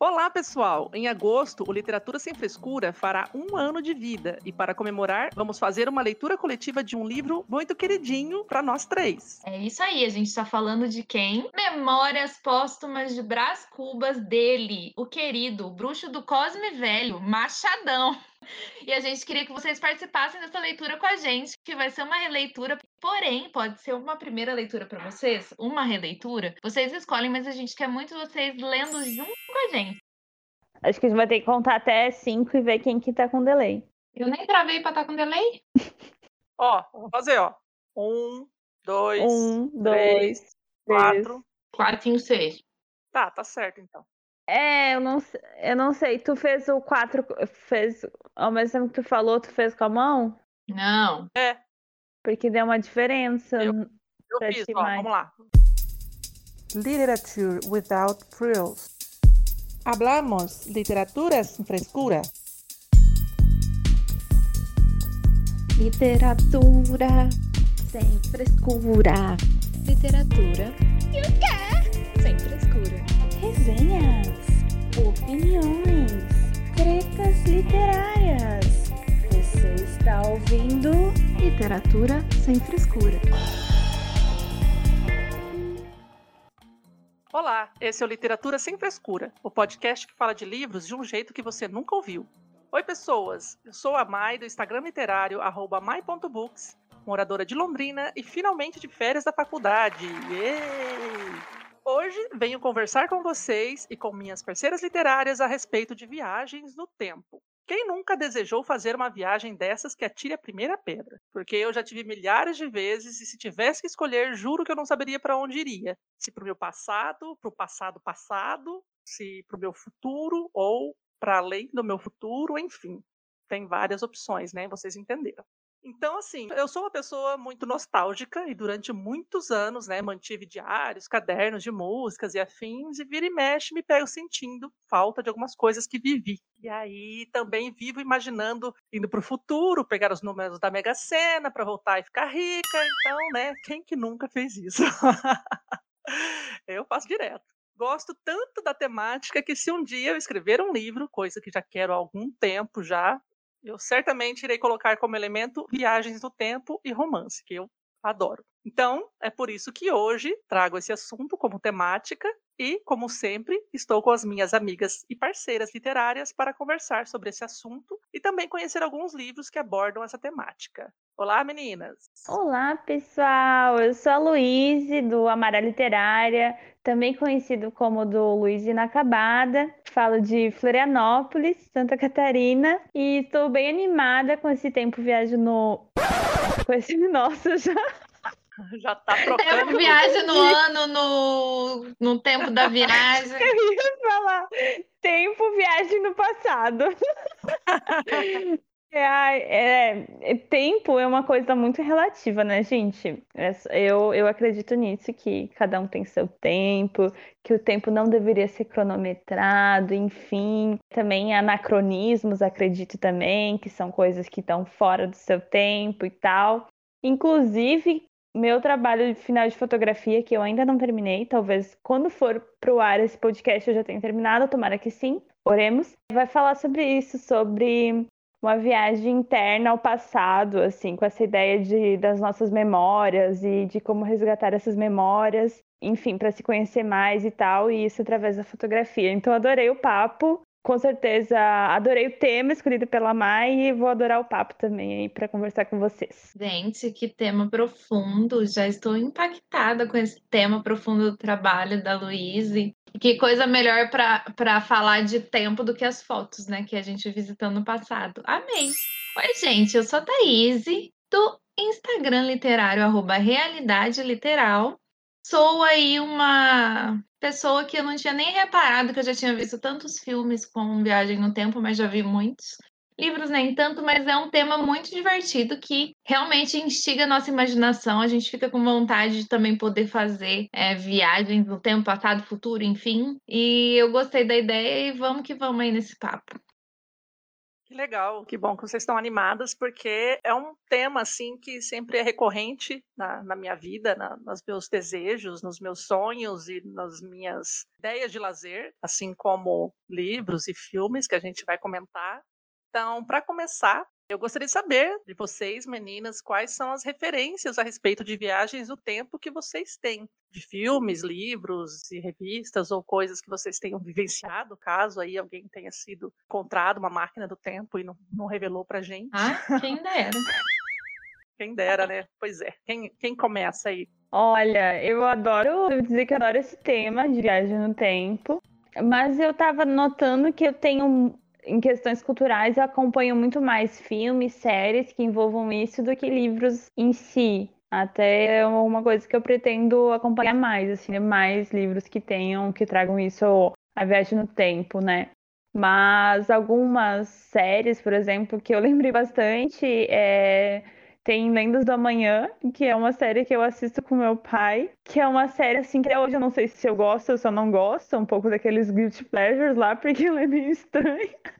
Olá, pessoal! Em agosto, o Literatura Sem Frescura fará um ano de vida e, para comemorar, vamos fazer uma leitura coletiva de um livro muito queridinho para nós três. É isso aí, a gente está falando de quem? Memórias Póstumas de Brás Cubas dele, o querido, o bruxo do Cosme Velho, Machadão. E a gente queria que vocês participassem dessa leitura com a gente, que vai ser uma releitura, porém, pode ser uma primeira leitura para vocês, uma releitura. Vocês escolhem, mas a gente quer muito vocês lendo junto com a gente. Acho que a gente vai ter que contar até cinco e ver quem que tá com delay. Eu nem travei pra estar tá com delay. ó, vou fazer, ó. Um, dois, um, três, dois, quatro. Quatro, cinco, seis. Tá, tá certo então. É, eu não, eu não sei. Tu fez o 4, fez ao mesmo tempo que tu falou, tu fez com a mão? Não. É. Porque deu uma diferença. Eu, eu fiz, ó, vamos lá. Literature without frills. Hablamos literatura sem frescura. Literatura sem frescura. Literatura e o quê? Sem frescura. Resenhas, opiniões, tretas literárias. Você está ouvindo Literatura Sem Frescura. Olá, esse é o Literatura Sem Frescura, o podcast que fala de livros de um jeito que você nunca ouviu. Oi, pessoas! Eu sou a Mai do Instagram literário, mai.books, moradora de Londrina e finalmente de férias da faculdade. Yay! Hoje venho conversar com vocês e com minhas parceiras literárias a respeito de viagens no tempo. Quem nunca desejou fazer uma viagem dessas que atire a primeira pedra? Porque eu já tive milhares de vezes e se tivesse que escolher, juro que eu não saberia para onde iria. Se para o meu passado, para o passado passado, se para o meu futuro ou para além do meu futuro, enfim. Tem várias opções, né? Vocês entenderam. Então, assim, eu sou uma pessoa muito nostálgica e durante muitos anos, né, mantive diários, cadernos de músicas e afins, e vira e mexe me pego sentindo falta de algumas coisas que vivi. E aí também vivo imaginando indo para o futuro, pegar os números da Mega Sena para voltar e ficar rica. Então, né, quem que nunca fez isso? eu faço direto. Gosto tanto da temática que se um dia eu escrever um livro, coisa que já quero há algum tempo já, eu certamente irei colocar como elemento viagens no tempo e romance, que eu adoro. Então, é por isso que hoje trago esse assunto como temática e, como sempre, estou com as minhas amigas e parceiras literárias para conversar sobre esse assunto e também conhecer alguns livros que abordam essa temática. Olá, meninas! Olá, pessoal! Eu sou a Luíse, do Amara Literária, também conhecido como do Luiz Inacabada. Falo de Florianópolis, Santa Catarina, e estou bem animada com esse tempo viagem no. Com esse. Nossa, já. Já tá trocando. Tempo viagem no ano, no, no tempo da viagem. Eu ia falar. Tempo viagem no passado. É, é, é, tempo é uma coisa muito relativa, né, gente? É eu, eu acredito nisso, que cada um tem seu tempo, que o tempo não deveria ser cronometrado, enfim. Também anacronismos, acredito também, que são coisas que estão fora do seu tempo e tal. Inclusive, meu trabalho de final de fotografia, que eu ainda não terminei, talvez quando for pro ar esse podcast eu já tenha terminado, tomara que sim, oremos. Vai falar sobre isso, sobre uma viagem interna ao passado, assim, com essa ideia de, das nossas memórias e de como resgatar essas memórias, enfim, para se conhecer mais e tal, e isso através da fotografia. Então, adorei o papo. Com certeza, adorei o tema escolhido pela Mai e vou adorar o papo também para conversar com vocês. Gente, que tema profundo! Já estou impactada com esse tema profundo do trabalho da Luíse. Que coisa melhor para falar de tempo do que as fotos, né? Que a gente visitou no passado. Amém! Oi, gente, eu sou a Thaís, do Instagram literário, arroba Realidade Literal. Sou aí uma pessoa que eu não tinha nem reparado que eu já tinha visto tantos filmes com Viagem no Tempo, mas já vi muitos. Livros nem tanto, mas é um tema muito divertido que realmente instiga a nossa imaginação. A gente fica com vontade de também poder fazer é, viagens no tempo passado, futuro, enfim. E eu gostei da ideia e vamos que vamos aí nesse papo. Que legal, que bom que vocês estão animadas, porque é um tema assim que sempre é recorrente na, na minha vida, na, nos meus desejos, nos meus sonhos e nas minhas ideias de lazer, assim como livros e filmes que a gente vai comentar. Então, para começar, eu gostaria de saber de vocês, meninas, quais são as referências a respeito de viagens no tempo que vocês têm, de filmes, livros e revistas ou coisas que vocês tenham vivenciado, caso aí alguém tenha sido encontrado uma máquina do tempo e não, não revelou pra gente. Ah, quem dera. quem dera, né? Pois é. Quem, quem começa aí? Olha, eu adoro dizer que eu adoro esse tema de viagem no tempo, mas eu tava notando que eu tenho em questões culturais, eu acompanho muito mais filmes, séries que envolvam isso do que livros em si. Até é uma coisa que eu pretendo acompanhar mais, assim, né? mais livros que tenham, que tragam isso a viagem no tempo, né? Mas algumas séries, por exemplo, que eu lembrei bastante, é... tem Lendas do Amanhã, que é uma série que eu assisto com meu pai, que é uma série assim que hoje eu não sei se eu gosto ou se eu não gosto, um pouco daqueles guilty pleasures lá, porque ela é meio estranha.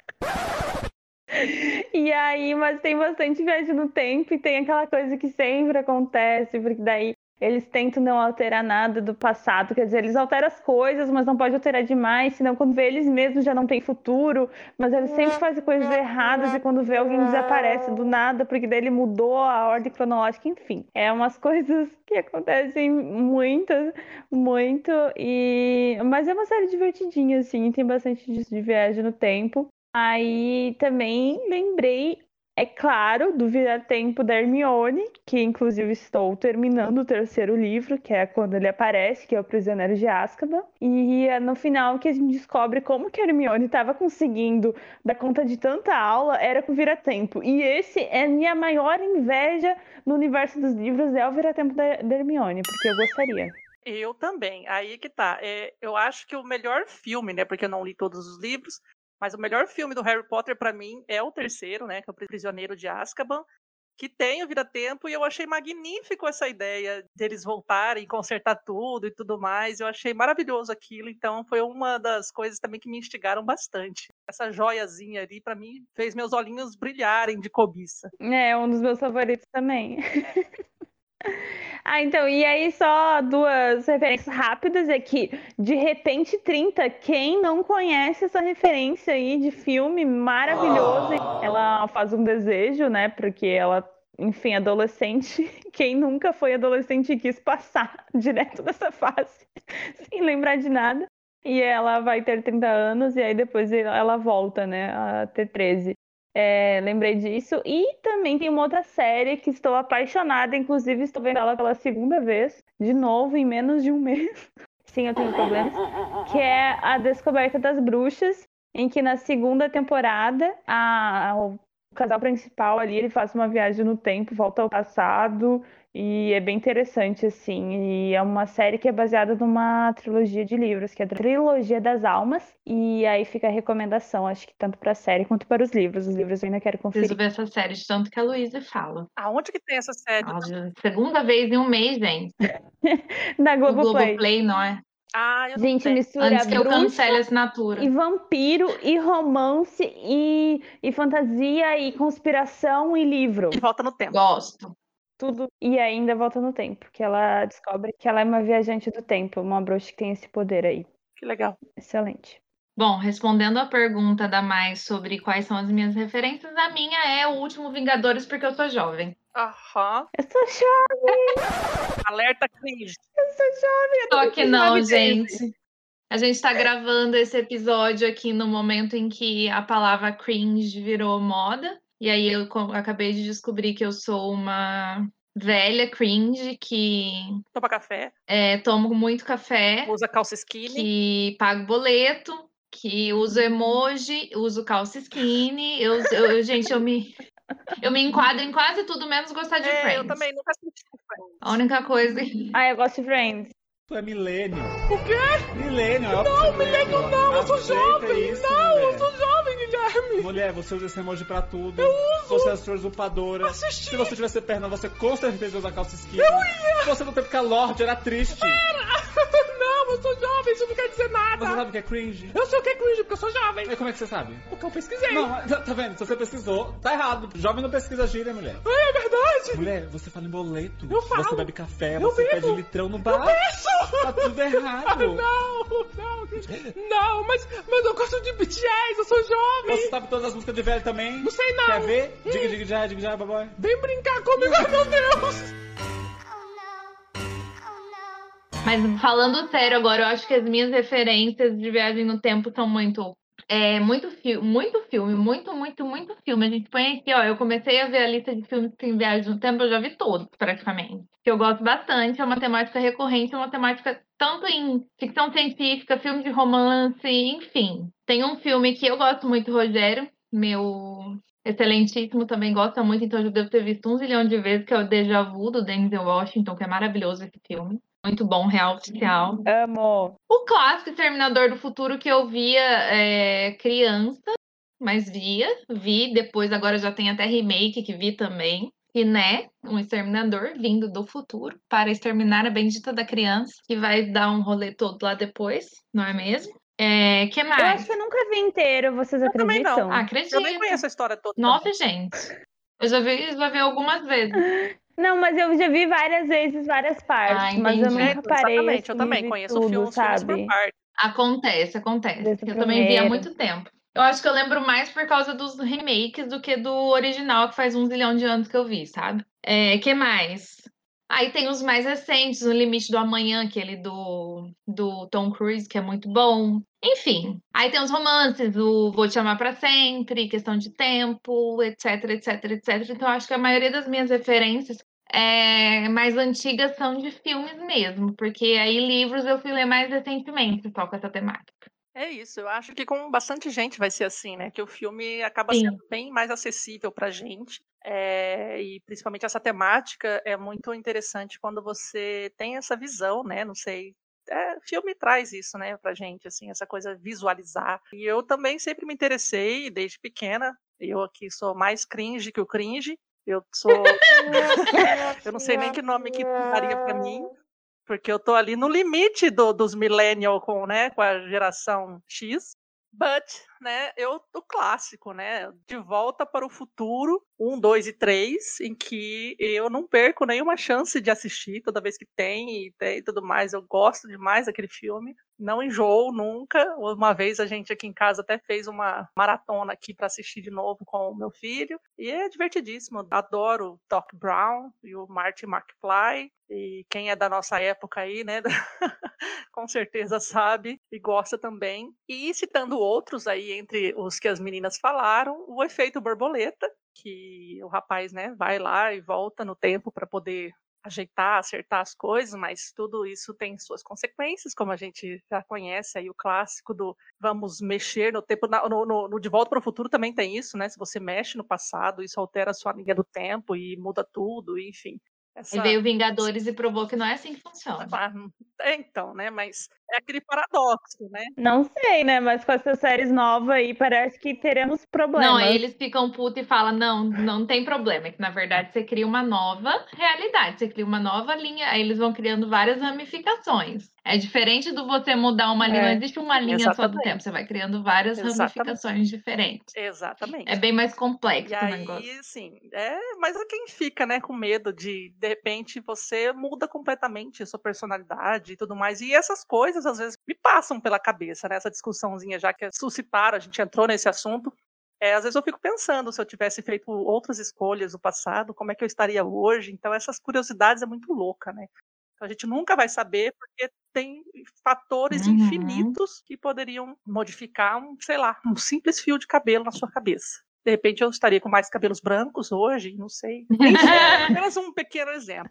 E aí, mas tem bastante viagem no tempo e tem aquela coisa que sempre acontece, porque daí eles tentam não alterar nada do passado, quer dizer, eles alteram as coisas, mas não pode alterar demais, senão quando vê eles mesmos já não tem futuro, mas eles sempre fazem coisas erradas e quando vê alguém desaparece do nada, porque daí ele mudou a ordem cronológica, enfim. É umas coisas que acontecem muito, muito, e... mas é uma série divertidinha, assim, tem bastante disso de viagem no tempo. Aí também lembrei, é claro, do Vira-Tempo da Hermione, que inclusive estou terminando o terceiro livro, que é quando ele aparece, que é o Prisioneiro de Azkaban. E é no final que a gente descobre como que a Hermione estava conseguindo dar conta de tanta aula, era com Vira-Tempo. E esse é a minha maior inveja no universo dos livros, é o Vira-Tempo da, da Hermione, porque eu gostaria. Eu também. Aí que tá. É, eu acho que o melhor filme, né? Porque eu não li todos os livros, mas o melhor filme do Harry Potter para mim é o terceiro, né, que é o Prisioneiro de Azkaban, que tem o Vira-Tempo e eu achei magnífico essa ideia deles voltarem, consertar tudo e tudo mais. Eu achei maravilhoso aquilo, então foi uma das coisas também que me instigaram bastante. Essa joiazinha ali para mim fez meus olhinhos brilharem de cobiça. É, um dos meus favoritos também. Ah, então, e aí só duas referências rápidas é que de repente 30, quem não conhece essa referência aí de filme maravilhoso, ela faz um desejo, né? Porque ela, enfim, adolescente, quem nunca foi adolescente e quis passar direto dessa fase, sem lembrar de nada. E ela vai ter 30 anos e aí depois ela volta, né, a ter 13. É, lembrei disso. E também tem uma outra série que estou apaixonada, inclusive estou vendo ela pela segunda vez, de novo, em menos de um mês. Sim, eu tenho problemas. Que é A Descoberta das Bruxas, em que na segunda temporada a, o casal principal ali ele faz uma viagem no tempo, volta ao passado e é bem interessante, assim. E é uma série que é baseada numa trilogia de livros, que é a Trilogia das Almas. E aí fica a recomendação, acho que tanto para a série quanto para os livros. Os livros eu ainda quero conferir. Preciso ver essa série, de tanto que a Luísa fala. Aonde que tem essa série? Olha, segunda vez em um mês, gente. Na Globoplay. Globoplay, não é? Ah, eu Gente, mistura Antes que eu bruxa cancele a assinatura. e vampiro e romance e, e fantasia e conspiração e livro. E volta no tempo. Gosto. Tudo. E ainda volta no tempo, que ela descobre que ela é uma viajante do tempo, uma bruxa que tem esse poder aí. Que legal. Excelente. Bom, respondendo a pergunta da Mai sobre quais são as minhas referências, a minha é o último Vingadores, porque eu sou jovem. Aham. Eu sou jovem, Alerta cringe. eu sou jovem. eu Só que aqui não, gente. A gente tá gravando esse episódio aqui no momento em que a palavra cringe virou moda. E aí eu acabei de descobrir que eu sou uma velha cringe que Toma café, é, tomo muito café, usa calça skinny. que pago boleto, que uso emoji, uso calça skinny. Eu, eu- gente, eu me, eu me enquadro em quase tudo, menos gostar de É, Friends. eu também nunca assisti Friends. A única coisa. Ah, eu gosto de Friends. Tu é milênio. O quê? Milênio, é Não, milênio não, eu sou jovem. Isso, não, eu sou jovem, Guilherme. Mulher, você usa esse emoji pra tudo. Eu uso. Você é sua usurpadora. Assisti. Se você tivesse perna, você com certeza ia usar calça skinny. Eu ia. Você não teve Lorde, era triste. Pera. não, eu sou jovem, isso não quer dizer nada. Você sabe o que é cringe? Eu sei o que é cringe, porque eu sou jovem. E como é que você sabe? Porque eu pesquisei. Não, tá vendo? Se você pesquisou, tá errado. Jovem não pesquisa gíria, mulher. Ai, é verdade. Mulher, você fala em boleto. Eu falo. Você bebe café, Eu você bebo. pede litrão no bar. Isso! Tá tudo errado. Não, não, não, mas, mas eu gosto de BTS, eu sou jovem. Você sabe todas as músicas de velho também? Não sei não. Quer ver? Diga, diga, já, diga, já, baboy. Vem brincar comigo, ai meu Deus. Mas falando sério agora, eu acho que as minhas referências de viagem no tempo são muito. É, muito, muito filme, muito, muito, muito filme. A gente põe aqui, ó. Eu comecei a ver a lista de filmes que tem viagem no tempo, eu já vi todos, praticamente. Que eu gosto bastante, é uma temática recorrente, é uma temática tanto em ficção científica, filme de romance, enfim. Tem um filme que eu gosto muito, Rogério, meu excelentíssimo, também gosta muito, então eu devo ter visto um zilhão de vezes, que é o Deja Vu, do Denzel Washington, que é maravilhoso esse filme. Muito bom, real oficial. Amo. O clássico Exterminador do Futuro que eu via é, criança, mas via, vi, depois agora já tem até remake que vi também. E né, um exterminador vindo do futuro para exterminar a bendita da criança, que vai dar um rolê todo lá depois, não é mesmo? É, que Eu mais? acho que eu nunca vi inteiro, vocês Eu também não. acreditam? Acredito. Eu nem conheço a história toda. Nossa, gente. Eu já vi, já vi algumas vezes. Não, mas eu já vi várias vezes, várias partes, Ah, mas eu entendi. nunca parei Exatamente, eu assim, também conheço tudo, filmes, filmes por sabe? parte. Acontece, acontece. Desde o Eu também vi há primeiro. muito tempo. Eu acho que eu lembro mais por causa dos remakes do que do original, que faz um zilhão de anos que eu vi, sabe? É, que mais? Aí tem os mais recentes, O Limite do Amanhã, aquele do, do Tom Cruise, que é muito bom. Enfim. Aí tem os romances, o Vou Te Amar Pra Sempre, Questão de Tempo, etc, etc, etc. Então eu acho que a maioria das minhas referências é, mais antigas são de filmes mesmo, porque aí livros eu fui ler mais recentemente só com essa temática. É isso, eu acho que com bastante gente vai ser assim, né? Que o filme acaba Sim. sendo bem mais acessível pra gente. é, e principalmente essa temática é muito interessante quando você tem essa visão, né? Não sei. É, filme traz isso, né, pra gente, assim, essa coisa visualizar. E eu também sempre me interessei desde pequena. Eu aqui sou mais cringe que o cringe. Eu sou. eu não sei nem que nome que daria pra mim, porque eu tô ali no limite do- dos millennial com, né, com a geração X. But, né, eu do clássico, né, de volta para o futuro, um, dois e três, em que eu não perco nenhuma chance de assistir toda vez que tem e tem e tudo mais. Eu gosto demais daquele filme, não enjoo nunca. Uma vez a gente aqui em casa até fez uma maratona aqui para assistir de novo com o meu filho e é divertidíssimo. Adoro o Doc Brown e o Marty McFly e quem é da nossa época aí, né, com certeza sabe e gosta também. E citando outros aí entre os que as meninas falaram, o efeito borboleta, que o rapaz, né, vai lá e volta no tempo para poder ajeitar, acertar as coisas, mas tudo isso tem suas consequências, como a gente já conhece aí o clássico do vamos mexer no tempo, no, no- no De Volta para o Futuro também tem isso, né? Se você mexe no passado, isso altera a sua linha do tempo e muda tudo, enfim. Essa- veio Vingadores e provou que não é assim que funciona. ah, é, então, né? Mas é aquele paradoxo, né? Não sei, né? Mas com essas séries novas aí, parece que teremos problemas. Não, aí eles ficam putos e falam, não, não tem problema. É que na verdade você cria uma nova realidade, você cria uma nova linha, aí eles vão criando várias ramificações. É diferente do você mudar uma linha, É, não existe uma linha só do exatamente. tempo, você vai criando várias Exatamente. ramificações diferentes. Exatamente. É bem mais complexo E o aí, negócio. assim, é, mas é quem fica, né, com medo de, de repente, você muda completamente a sua personalidade e tudo mais. E essas coisas, às vezes, me passam pela cabeça, né, essa discussãozinha, já que suscitaram, a gente entrou nesse assunto. É, às vezes eu fico pensando se eu tivesse feito outras escolhas no passado, como é que eu estaria hoje. Então, essas curiosidades é muito louca, né? Então, a gente nunca vai saber, porque tem fatores Uhum. infinitos que poderiam modificar um, sei lá, um simples fio de cabelo na sua cabeça. De repente eu estaria com mais cabelos brancos hoje, não sei. Enfim, apenas um pequeno exemplo.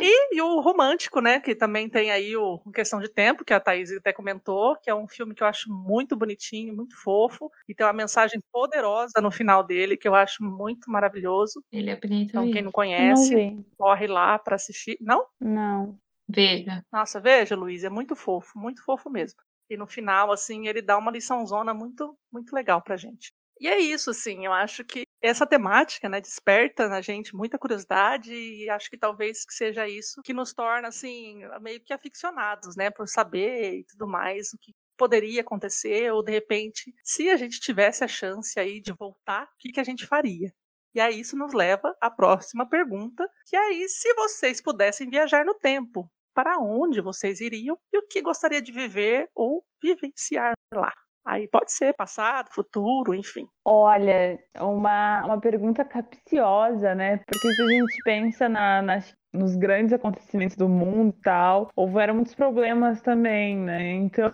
E, e o romântico, né? Que também tem aí o Questão de Tempo, que a Thaís até comentou, que é um filme que eu acho muito bonitinho, muito fofo, e tem uma mensagem poderosa no final dele, que eu acho muito maravilhoso. Ele é bonito Então, quem não conhece, não corre lá para assistir. Não? Não. Veja. Nossa, veja, Luiz, é muito fofo, muito fofo mesmo. E no final, assim, ele dá uma liçãozona muito, muito legal pra gente. E é isso, assim, eu acho que essa temática, né, desperta na gente muita curiosidade e acho que talvez que seja isso que nos torna, assim, meio que aficionados, né, por saber e tudo mais o que poderia acontecer, ou de repente, se a gente tivesse a chance aí de voltar, o que, que a gente faria? E aí isso nos leva à próxima pergunta, que é aí se vocês pudessem viajar no tempo, para onde vocês iriam e o que gostaria de viver ou vivenciar lá? Aí pode ser passado, futuro, enfim. Olha, uma, uma pergunta capciosa, né? Porque se a gente pensa na, nas, nos grandes acontecimentos do mundo e tal, houveram muitos problemas também, né? Então,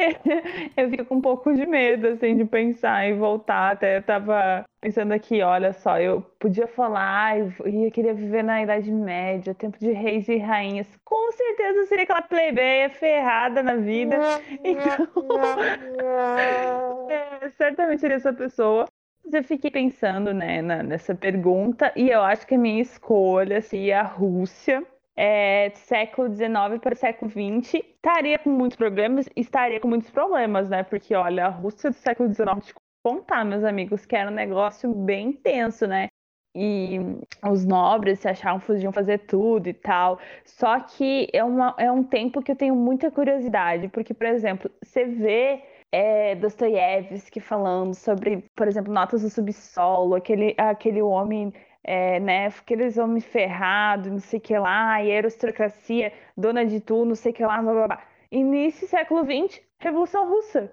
eu fico com um pouco de medo, assim, de pensar em voltar. Até tava pensando aqui, olha só, eu podia falar, eu queria viver na Idade Média, tempo de reis e rainhas. Com certeza seria aquela plebeia ferrada na vida. Então, é, certamente seria essa pessoa. Mas eu fiquei pensando, né, nessa pergunta, e eu acho que a minha escolha seria a Rússia é, século XIX para o século XX, estaria com muitos problemas, estaria com muitos problemas, né? Porque, olha, a Rússia do século XIX, te contar, meus amigos, que era um negócio bem intenso, né? E os nobres se achavam podiam fazer tudo e tal. Só que é, uma, é um tempo que eu tenho muita curiosidade, porque, por exemplo, você vê é, Dostoiévski falando sobre, por exemplo, Notas do Subsolo, aquele, aquele homem é, né, aqueles homens ferrados, não sei o que lá, e aristocracia, dona de tudo, não sei o que lá, blá blá blá. E nesse século XX, Revolução Russa.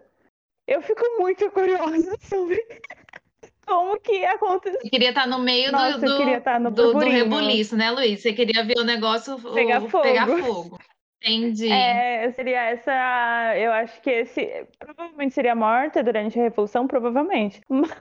Eu fico muito curiosa sobre como que aconteceu. Você queria estar no meio Nossa, do, do, estar no do, do rebuliço, né, Luiz? Você queria ver o negócio pegar o, fogo. Pegar fogo. Entendi. É, seria essa. Eu acho que esse. Provavelmente seria morta durante a Revolução, provavelmente. Mas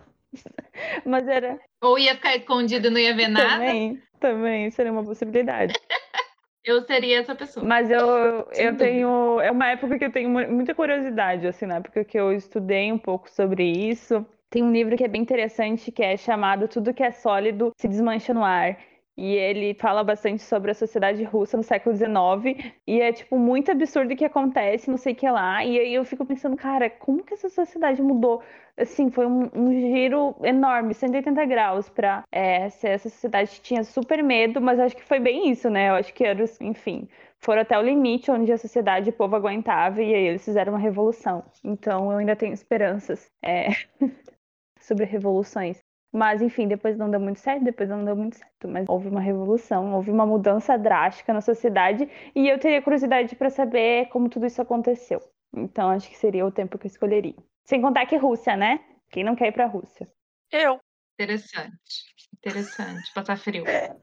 Mas era. Ou ia ficar escondido e não ia ver nada. Também, também seria uma possibilidade. eu seria essa pessoa. Mas eu, eu tenho. É uma época que eu tenho muita curiosidade, assim, na época que eu estudei um pouco sobre isso. Tem um livro que é bem interessante que é chamado Tudo que é sólido se desmancha no ar. E ele fala bastante sobre a sociedade russa no século XIX. E é, tipo, muito absurdo o que acontece, não sei o que lá. E aí eu fico pensando, cara, como que essa sociedade mudou? Assim, foi um, um giro enorme, 180 graus pra é, essa sociedade tinha super medo, mas acho que foi bem isso, né? Eu acho que era, enfim, foram até o limite onde a sociedade e o povo aguentava. E aí eles fizeram uma revolução. Então eu ainda tenho esperanças é, sobre revoluções. Mas, enfim, depois não deu muito certo, depois não deu muito certo. Mas houve uma revolução, houve uma mudança drástica na sociedade e eu teria curiosidade para saber como tudo isso aconteceu. Então, acho que seria o tempo que eu escolheria. Sem contar que Rússia, né? Quem não quer ir pra Rússia? Eu. Interessante. Interessante. Passar frio.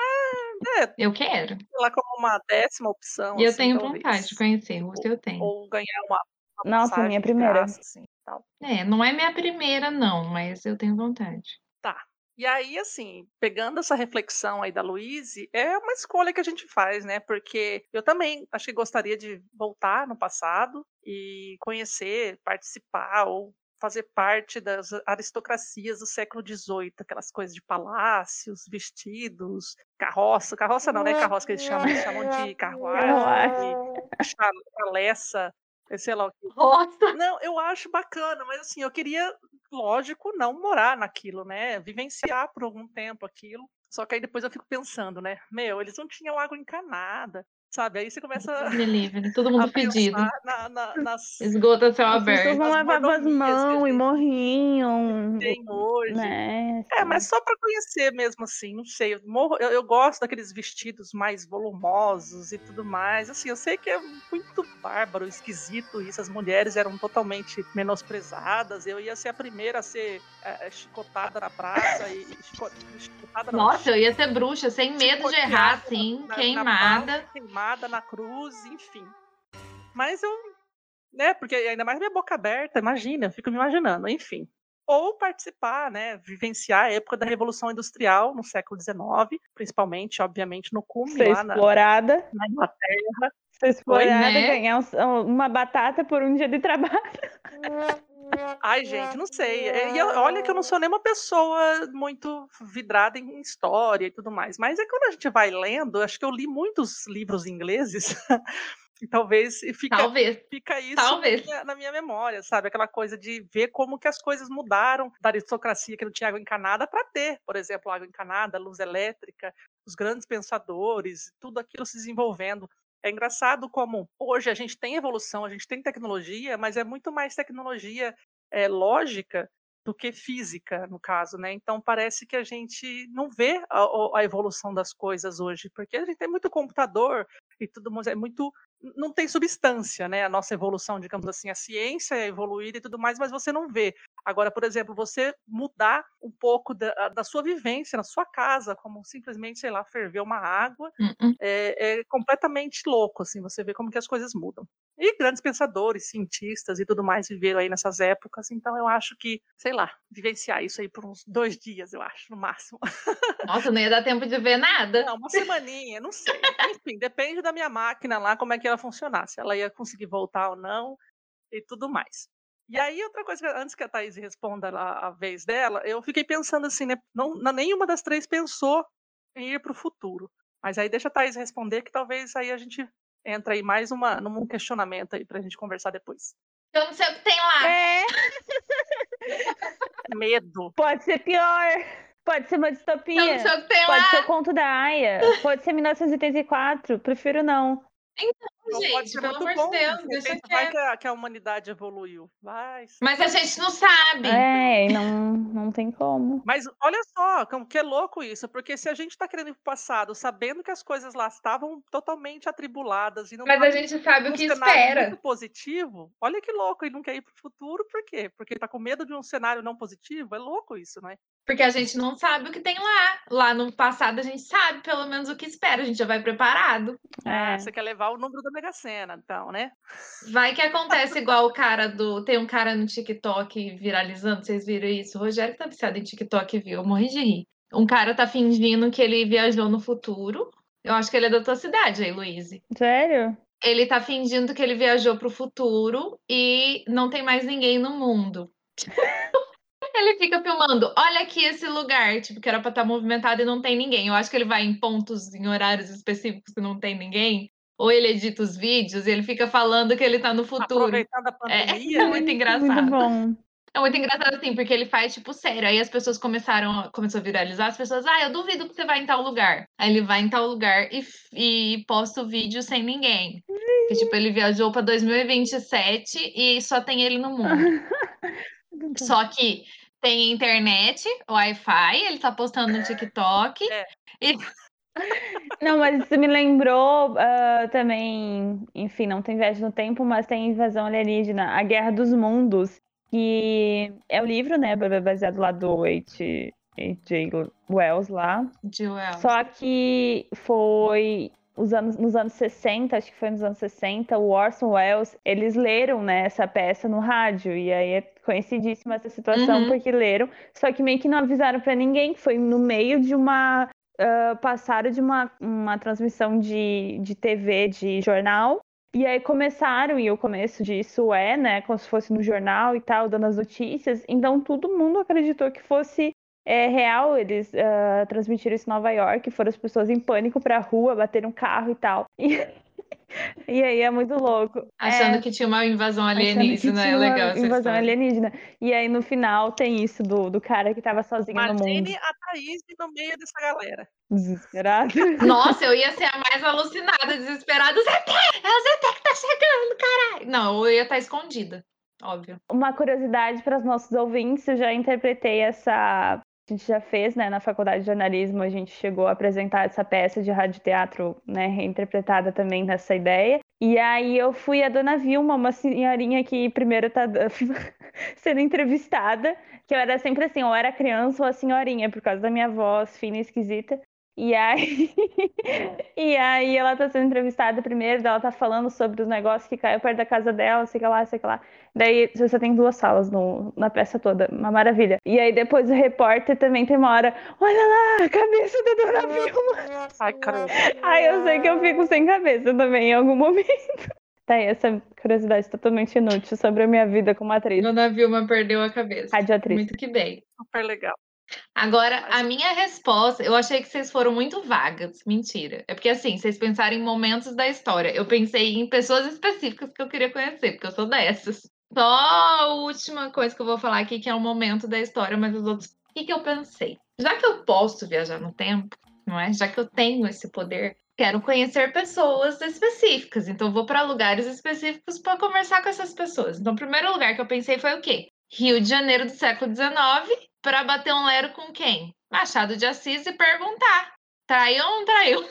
Ah, é. Eu quero. Lá como uma décima opção. E eu assim, tenho talvez. vontade de conhecer. Rússia eu tenho. Ou ganhar uma. Nossa, passagem minha de primeira. graça, assim, tal. É, não é minha primeira, não, mas eu tenho vontade. Tá. E aí, assim, pegando essa reflexão aí da Luíse, é uma escolha que a gente faz, né? Porque eu também acho que gostaria de voltar no passado e conhecer, participar ou fazer parte das aristocracias do século XVIII, aquelas coisas de palácios, vestidos, carroça, carroça não, né? Carroça que eles chamam, eles chamam de carruagem, chaleça, sei lá o que. Nossa! Não, eu acho bacana, mas assim, eu queria, lógico, não morar naquilo, né? Vivenciar por algum tempo aquilo. Só que aí depois eu fico pensando, né? Meu, eles não tinham água encanada, sabe? Aí você começa Me livre, todo mundo a pedido. na, na, nas Esgoto a céu As pessoas aberto. não As lavavam as mordomias que a mãos e morriam. tem hoje. Né? É, mas só para conhecer mesmo assim, não sei. Eu, morro- eu, eu gosto daqueles vestidos mais volumosos e tudo mais. Assim, eu sei que é muito bárbaro, esquisito isso. As mulheres eram totalmente menosprezadas. Eu ia ser a primeira a ser é, chicotada na praça e, e chico- chicotada não, Nossa, eu ia ser bruxa, sem medo de errar, assim, na- na queimada. praça, queimada na cruz, enfim. Mas eu, né, porque ainda mais minha boca aberta, imagina, eu fico me imaginando, enfim. Ou participar, né, vivenciar a época da Revolução Industrial no século XIX, principalmente, obviamente, no cume Ser lá na, explorada, na Inglaterra. ser explorada, né? ganhar um- uma batata por um dia de trabalho. Ai, gente, não sei. E olha que eu não sou nem uma pessoa muito vidrada em história e tudo mais. Mas é que quando a gente vai lendo, acho que eu li muitos livros ingleses. E talvez fica, Talvez. fica isso Talvez. Na, minha, na minha memória, sabe? Aquela coisa de ver como que as coisas mudaram da aristocracia que não tinha água encanada para ter, por exemplo, água encanada, luz elétrica, os grandes pensadores, tudo aquilo se desenvolvendo. É engraçado como hoje a gente tem evolução, a gente tem tecnologia, mas é muito mais tecnologia é, lógica do que física, no caso, né? Então parece que a gente não vê a, a, evolução das coisas hoje, porque a gente tem muito computador e tudo mais, é muito não tem substância, né? A nossa evolução, digamos assim, a ciência é evoluída e tudo mais, mas você não vê. Agora, por exemplo, você mudar um pouco da, da sua vivência na sua casa, como simplesmente, sei lá, ferver uma água, Uh-uh. é, é completamente louco, assim, você vê como que as coisas mudam. E grandes pensadores, cientistas e tudo mais viveram aí nessas épocas, então eu acho que, sei lá, vivenciar isso aí por uns dois dias, eu acho, no máximo. Nossa, não ia dar tempo de ver nada. Não, uma semaninha, não sei. Enfim, depende da minha máquina lá, como é que ela funcionar, se ela ia conseguir voltar ou não e tudo mais. E aí, outra coisa, antes que a Thaís responda a, a vez dela, eu fiquei pensando assim, né? Não, não, nenhuma das três pensou em ir para o futuro. Mas aí deixa a Thaís responder, que talvez aí a gente entra aí mais uma, num questionamento aí pra gente conversar depois. Eu não sei o que tem lá. É, Medo. pode ser pior. Pode ser uma Eu distopia. não sei o que tem Pode lá. ser o conto da Aya. Pode ser 1984. Prefiro não. Não pode Gente, ser pelo muito amor de. Deus, de deixa repente vai que a, que a humanidade evoluiu. Vai. Mas a gente não sabe. É, não, não tem como. Mas olha só, como que é louco isso, porque se a gente está querendo ir pro passado, sabendo que as coisas lá estavam totalmente atribuladas e não Mas a estavam gente sabe o num que espera. muito positivo, olha que louco, e não quer ir pro futuro, por quê? Porque tá com medo de um cenário não positivo? É louco isso, né? Porque a gente não sabe o que tem lá. Lá no passado a gente sabe pelo menos o que espera. A gente já vai preparado. Ah, É. você quer levar o número da Mega Sena, então, né? Vai que acontece igual o cara do. Tem um cara no TikTok viralizando, vocês viram isso? O Rogério tá viciado em TikTok, viu? Eu morri de rir. Um cara tá fingindo que ele viajou no futuro. Eu acho que ele é da tua cidade aí, Luiz. Sério? Ele tá fingindo que ele viajou pro futuro e não tem mais ninguém no mundo. Ele fica filmando, olha aqui esse lugar, tipo, que era pra estar movimentado e não tem ninguém. Eu acho que ele vai em pontos, em horários específicos que não tem ninguém. Ou ele edita os vídeos e ele fica falando que ele tá no futuro. Aproveitando a É, pandemia, é né? muito engraçado. Muito bom. É muito engraçado assim, porque ele faz tipo sério. Aí as pessoas começaram, a- começou a viralizar, as pessoas, ah, eu duvido que você vai em tal lugar. Aí ele vai em tal lugar e, e posta o vídeo sem ninguém. Que, tipo, ele viajou pra 2027 e só tem ele no mundo. Só que tem internet, Wi-Fi, ele tá postando no TikTok. É. E Não, mas isso me lembrou ah, também, enfim, não tem viagem no tempo, mas tem invasão alienígena, A Guerra dos Mundos, que é o livro, né, baseado lá do H. H.J. Wells lá. Joel. Só que foi os anos, nos anos 60, acho que foi nos anos 60, o Orson Welles, eles leram, né, essa peça no rádio, e aí é conhecidíssima essa situação, Uhum. porque leram, só que meio que não avisaram pra ninguém, que foi no meio de uma, ah, passaram de uma, uma transmissão de, de TV, de jornal, e aí começaram, e o começo disso é, né, como se fosse no jornal e tal, dando as notícias, então todo mundo acreditou que fosse é real, eles ah, transmitiram isso em Nova York, foram as pessoas em pânico pra rua, bateram carro e tal. E, e aí é muito louco. Achando É, que tinha uma invasão alienígena. É tinha uma legal essa invasão história. alienígena. E aí no final tem isso do, do cara que tava sozinho no mundo, Imagine a Thaís no meio dessa galera. desesperado. Nossa, eu ia ser a mais alucinada, desesperada. O ZT! É o ZT que tá chegando, caralho! Não, eu ia estar escondida, óbvio. Uma curiosidade para os nossos ouvintes, eu já interpretei essa. A gente já fez, né, na faculdade de jornalismo, a gente chegou a apresentar essa peça de radioteatro, né, reinterpretada também nessa ideia. E aí eu fui a Dona Vilma, uma senhorinha que primeiro tá sendo entrevistada, que eu era sempre assim, ou era criança ou a senhorinha, por causa da minha voz fina e esquisita. E aí, e aí ela tá sendo entrevistada primeiro, ela tá falando sobre os negócios que caiu perto da casa dela, sei que lá, sei que lá. Daí você tem duas salas no, na peça toda, uma maravilha. E aí depois o repórter também tem uma hora, olha lá, a cabeça da Dona Vilma. Ai, caramba. Ai, eu sei que eu fico sem cabeça também em algum momento. Tá aí essa curiosidade totalmente inútil sobre a minha vida como atriz, Dona Vilma perdeu a cabeça. radioatriz. Muito que bem. Super legal. Agora, a minha resposta, eu achei que vocês foram muito vagas. Mentira. É porque assim, vocês pensaram em momentos da história. Eu pensei em pessoas específicas que eu queria conhecer, porque eu sou dessas. Só a última coisa que eu vou falar aqui, que é um momento da história, mas os outros. O que, que eu pensei? Já que eu posso viajar no tempo, não é? Já que eu tenho esse poder, quero conhecer pessoas específicas, então vou para lugares específicos para conversar com essas pessoas. Então, o primeiro lugar que eu pensei foi o quê? Rio de Janeiro do século XIX, para bater um lero com quem? Machado de Assis e perguntar: traiu ou não traiu?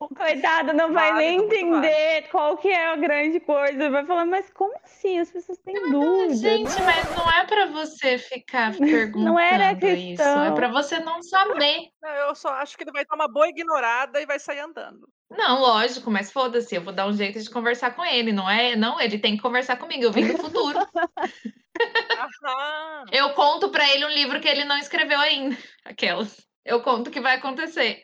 O coitado não vai Válido, nem entender qual que é a grande coisa. Vai falar, mas como assim? As pessoas têm dúvida. Gente, mas não é para você ficar perguntando Não era a isso, é questão. para você não saber. Não, eu só acho que ele vai dar uma boa ignorada e vai sair andando. Não, lógico, mas foda-se, eu vou dar um jeito de conversar com ele, não é? Não, ele tem que conversar comigo, eu vim do futuro. Eu conto pra ele um livro que ele não escreveu ainda. Aquelas. Eu conto o que vai acontecer.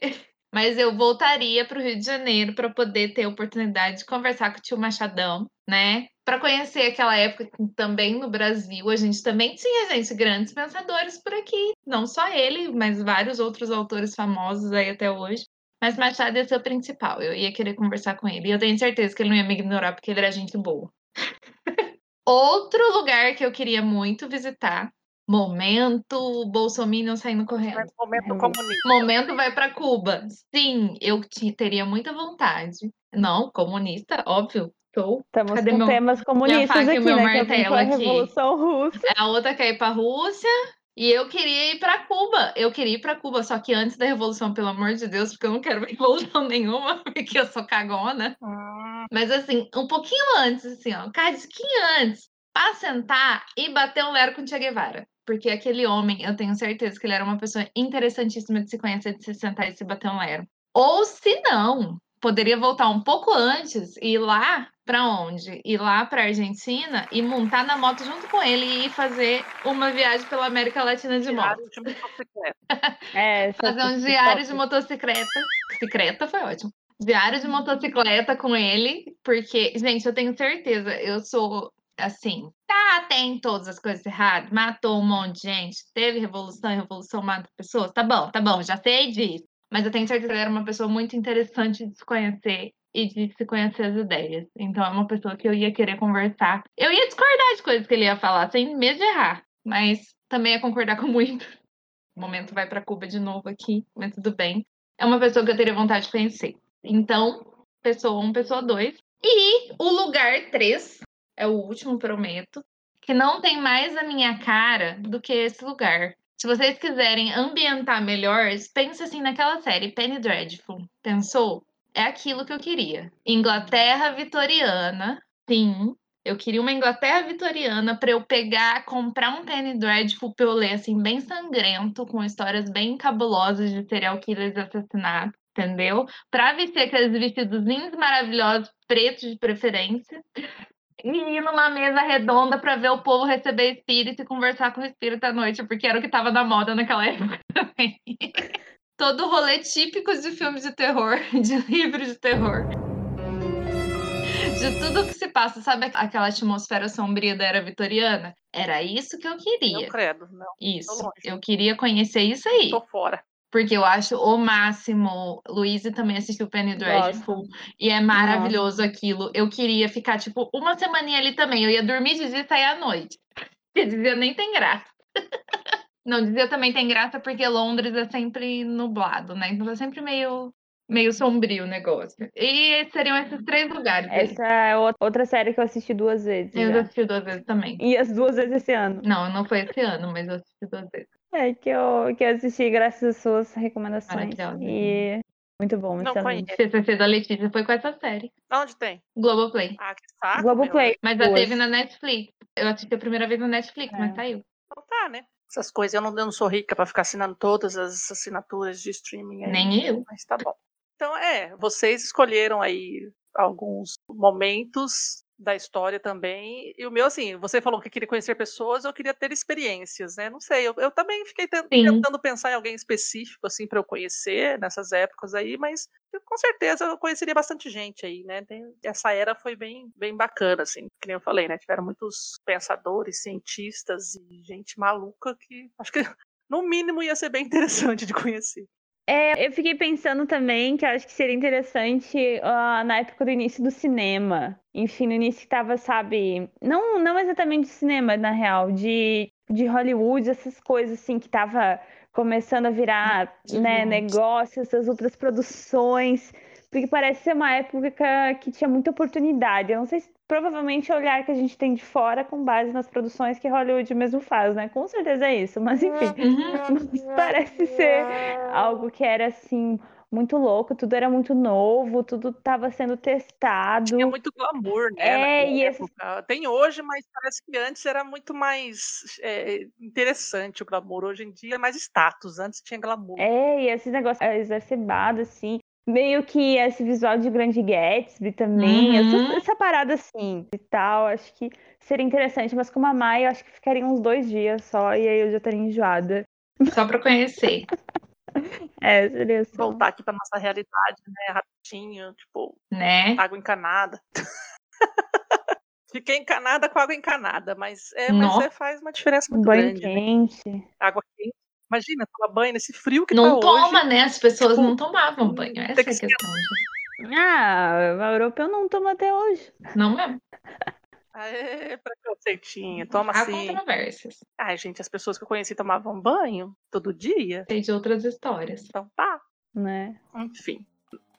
Mas eu voltaria pro Rio de Janeiro para poder ter a oportunidade de conversar com o tio Machadão, né? Para conhecer aquela época também no Brasil a gente também tinha gente grandes pensadores por aqui, não só ele, mas vários outros autores famosos aí até hoje. Mas Machado ia ser o principal. Eu ia querer conversar com ele. E eu tenho certeza que ele não ia me ignorar porque ele era gente boa. Outro lugar que eu queria muito visitar. Momento Bolsominion saindo correndo. Mas momento Uhum. comunista. Momento vai para Cuba. Sim, eu te- teria muita vontade. Não, comunista, óbvio. Sou. Estamos Cadê com meu- temas comunistas faca e aqui, meu né? Que martelo é a aqui? Revolução Russa. A outra quer ir para Rússia. E eu queria ir para Cuba. Eu queria ir para Cuba, só que antes da revolução, pelo amor de Deus, porque eu não quero revolução nenhuma, porque eu sou cagona. Hum, Mas assim, um pouquinho antes, assim, ó, um cadinho antes, pra sentar e bater um lero com o Che Guevara. Porque aquele homem, eu tenho certeza que ele era uma pessoa interessantíssima de se conhecer, de se sentar e se bater um lero. Ou se não, poderia voltar um pouco antes e ir lá pra onde? Ir lá pra Argentina e montar na moto junto com ele e ir fazer uma viagem pela América Latina de moto. de motocicleta. É, Fazer um diário de motocicleta. Bicicleta foi ótimo. Diário de motocicleta com ele, porque, gente, eu tenho certeza, eu sou assim. Tá, tem todas as coisas erradas, matou um monte de gente, teve revolução, e revolução mata pessoas. Tá bom, tá bom, já sei disso. Mas eu tenho certeza que ele era uma pessoa muito interessante de se conhecer e de se conhecer as ideias. Então é uma pessoa que eu ia querer conversar. Eu ia discordar de coisas que ele ia falar, sem medo de errar. Mas também ia concordar com muito. O momento vai para Cuba de novo aqui, mas tudo bem. É uma pessoa que eu teria vontade de conhecer. Então, pessoa 1, um, pessoa 2. E o lugar 3, é o último, prometo, que não tem mais a minha cara do que esse lugar. Se vocês quiserem ambientar melhor, pense assim naquela série Penny Dreadful. Pensou? É aquilo que eu queria. Inglaterra vitoriana, sim. Eu queria uma Inglaterra vitoriana para eu pegar, comprar um Penny Dreadful pra eu ler, assim, bem sangrento, com histórias bem cabulosas de serial killers assassinatos, entendeu? Pra vestir aqueles vestidos maravilhosos, pretos de preferência. E ir numa mesa redonda para ver o povo receber espírito e conversar com o espírito à noite, porque era o que tava na moda naquela época também. Todo rolê típico de filmes de terror, de livros de terror. De tudo que se passa, sabe aquela atmosfera sombria da era vitoriana? Era isso que eu Eu queria. credo, não. Isso. Eu queria conhecer isso aí. Tô fora. Porque eu acho o máximo. Luísa também assistiu Penny Dreadful. E é maravilhoso aquilo. Eu queria ficar, tipo, uma semaninha ali também. Eu ia dormir de dia e sair à noite. Que dizia nem tem graça. Não, dizia também tem graça porque Londres é sempre nublado, né? Então é sempre meio, meio sombrio o negócio. E seriam esses três lugares. aí. Essa é outra série que eu assisti duas vezes. Eu já assisti duas vezes também. E as duas vezes esse ano. Não, não foi esse ano, mas eu assisti duas vezes. É que eu, que eu assisti graças às suas recomendações. E muito bom, Não excelente. conheço. CCC da Letícia foi com essa série. Onde tem? Globoplay. Ah, que saco. Globoplay. Mas já teve na Netflix. Eu assisti a primeira vez na Netflix, mas É. saiu. meu. Então tá, né? Essas coisas, eu não, eu não sou rica pra ficar assinando todas as assinaturas de streaming aí. Nem eu. Mas tá bom. Então, é, vocês escolheram aí alguns momentos da história também. E o meu, assim, você falou que queria conhecer pessoas, eu queria ter experiências, né? Não sei, eu, eu também fiquei ten- Sim. tentando pensar em alguém específico, assim, para eu conhecer nessas épocas aí, mas eu, com certeza eu conheceria bastante gente aí, né? Tem- essa era foi bem, bem bacana, assim, que nem eu falei, né? Tiveram muitos pensadores, cientistas e gente maluca que acho que. No mínimo ia ser bem interessante de conhecer. É, eu fiquei pensando também que eu acho que seria interessante ah, na época do início do cinema. Enfim, no início que tava, sabe, não, não exatamente de cinema, na real, de, de Hollywood, essas coisas assim, que tava começando a virar né, negócio, essas outras produções, porque parece ser uma época que tinha muita oportunidade. Eu não sei se provavelmente é o olhar que a gente tem de fora com base nas produções que Hollywood mesmo faz, né? Com certeza é isso, mas enfim, Uhum. parece ser algo que era assim muito louco, tudo era muito novo, tudo estava sendo testado. Tinha muito glamour, né? É, e esse-. Tem hoje, mas parece que antes era muito mais é, interessante o glamour. Hoje em dia é mais status. Antes tinha glamour. É, e esses negócios é, exacerbados, assim. Meio que esse visual de Grande Gatsby também. Uhum. Essa, essa parada assim e tal. Acho que seria interessante, mas com a Mai, eu acho que ficaria uns dois dias só e aí eu já estaria enjoada. Só pra conhecer. É, seria só. Voltar aqui pra nossa realidade, né? Rapidinho, tipo, Né? água encanada. Fiquei encanada com água encanada, mas, é, mas é, faz uma diferença muito banho grande. né? quente. Água quente. Imagina, tomar banho nesse frio que Não tá toma, hoje. né? As pessoas Tipo, não tomavam banho. Essa tem é a que questão. Ah, o europeu não toma até hoje. Não mesmo. Aê, preconceitinho. Toma Há assim. controvérsias. Ai, gente, as pessoas que eu conheci tomavam banho todo dia. Sei de outras histórias. Então tá. Né? Enfim.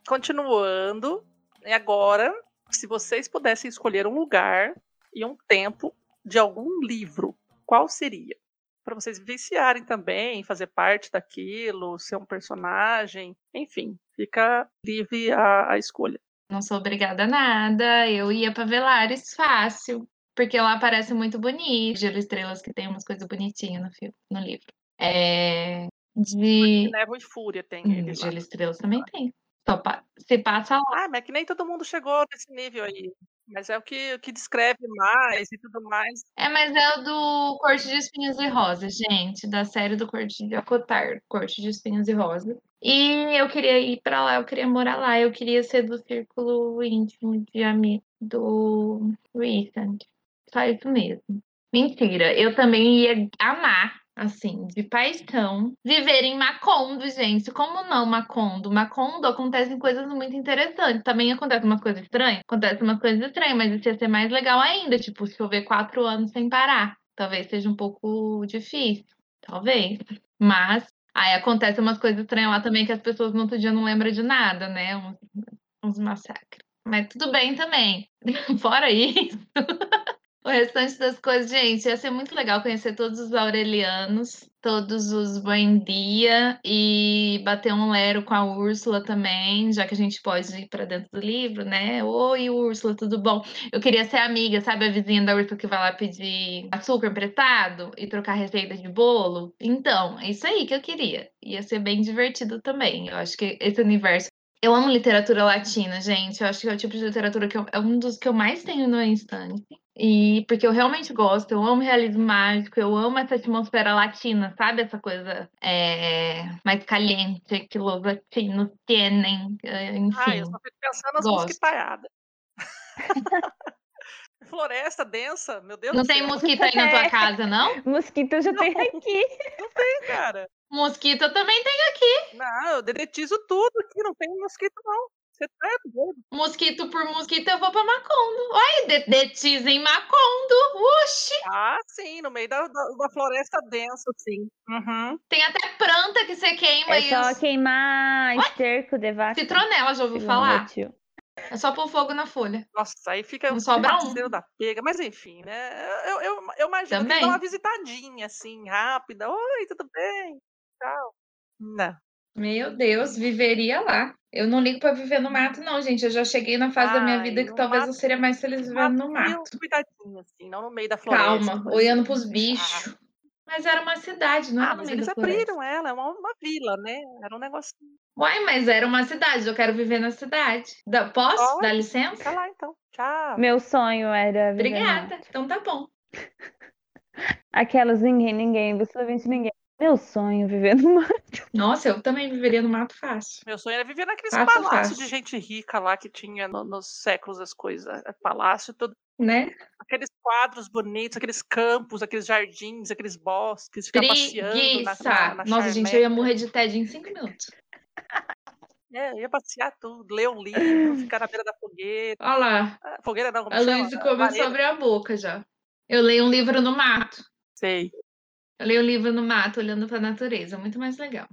Continuando. E agora, se vocês pudessem escolher um lugar e um tempo de algum livro, qual seria? Para vocês vivenciarem também, fazer parte daquilo, ser um personagem, enfim, fica livre a, a escolha. Não sou obrigada a nada. Eu ia pra Velares fácil. Porque lá parece muito bonito. Gelo Estrelas que tem umas coisas bonitinhas no filme, no livro. É. De. Névoa e Fúria tem Hum, ele. Gelo Estrelas também tem. Só pa- Se passa lá. Ah, mas é que nem todo mundo chegou nesse nível aí. Mas é o que, o que descreve mais e tudo mais. É, mas é o do Corte de Espinhos e Rosas, gente. Da série do Corte de Acotar, Corte de Espinhos e Rosas. E eu queria ir pra lá, eu queria morar lá. Eu queria ser do círculo íntimo de amigo do Recent. Só isso mesmo. Mentira, eu também ia amar, assim, de paixão, viver em Macondo, gente. Como não Macondo? Macondo acontecem coisas muito interessantes. Também acontece umas coisas estranhas? Acontece umas coisas estranhas, mas isso ia ser mais legal ainda. Tipo, chover quatro anos sem parar. Talvez seja um pouco difícil. Talvez. Mas aí acontece umas coisas estranhas lá também que as pessoas no outro dia não lembram de nada, né? Uns, uns massacres. Mas tudo bem também. Fora isso. O restante das coisas, gente, ia ser muito legal conhecer todos os aurelianos, todos os Buendia e bater um lero com a Úrsula também, já que a gente pode ir para dentro do livro, né? Oi, Úrsula, tudo bom? Eu queria ser amiga, sabe, a vizinha da Úrsula que vai lá pedir açúcar emprestado e trocar receita de bolo? Então, é isso aí que eu queria. Ia ser bem divertido também. Eu acho que esse universo eu amo literatura latina, gente. Eu acho que é o tipo de literatura que eu- é um dos que eu mais tenho no instante. E porque eu realmente gosto, eu amo realismo mágico, eu amo essa atmosfera latina, sabe? Essa coisa é, mais caliente que os latinos têm, é, Ah, enfim. eu só fico pensando nas gosto. mosquitaiadas. Floresta densa, meu Deus Não do tem céu. mosquito aí na tua casa, não? Mosquito eu já tenho aqui. Tem, cara. Mosquito eu também tem aqui. Não, eu dedetizo tudo aqui, não tem mosquito, não. Você tá doido. Mosquito por mosquito eu vou pra Macondo. Olha, dedetiza em Macondo. Oxi! Ah, sim, no meio da, da, da floresta densa, sim. Uhum. Tem até planta que você queima É só os... queimar esterco de vaca. Citronela, já ouviu falar? tio. É só pôr fogo na folha. Nossa, aí fica Não o sobra um. da pega. Mas enfim, né? Eu, eu, eu imagino que Também. dá uma visitadinha, assim, rápida. Oi, tudo bem? Tchau. Não. Meu Deus, viveria lá. Eu não ligo pra viver no mato, não, gente. Eu já cheguei na fase da minha Ai, vida que talvez eu mato- seria mais feliz vivendo no mato. Cuidadinho, assim, não no meio da floresta. Calma, por olhando pros bichos. Mas era uma cidade, não Ah, era no mas meio eles da floresta. abriram ela, é uma, uma vila, né? Era um negocinho. Uai, mas era uma cidade. Eu quero viver na cidade. Dá- Posso? Pode, Dá licença? Fica lá então. Tchau. Meu sonho era viver no Obrigada. mato. Então tá bom. Aquelas ninguém, ninguém, absolutamente ninguém. Meu sonho viver no mato. Nossa, eu também viveria no mato fácil. Meu sonho era viver naqueles Fácil, palácios fácil. de gente rica lá que tinha no- nos séculos as coisas. Palácio, tudo. Né? Aqueles quadros bonitos, aqueles campos, aqueles jardins, aqueles bosques, ficar passeando na, Preguiça. na, na Nossa, gente, eu ia morrer de tédio em cinco minutos. É, eu ia passear tudo, ler um livro, ficar na beira da fogueira. Olha lá. Ah, Fogueira não, como A? Luísa começou a lareira. abrir a boca já. Eu leio um livro no mato. Sei. Eu leio o livro no mato, olhando para a natureza, muito mais legal.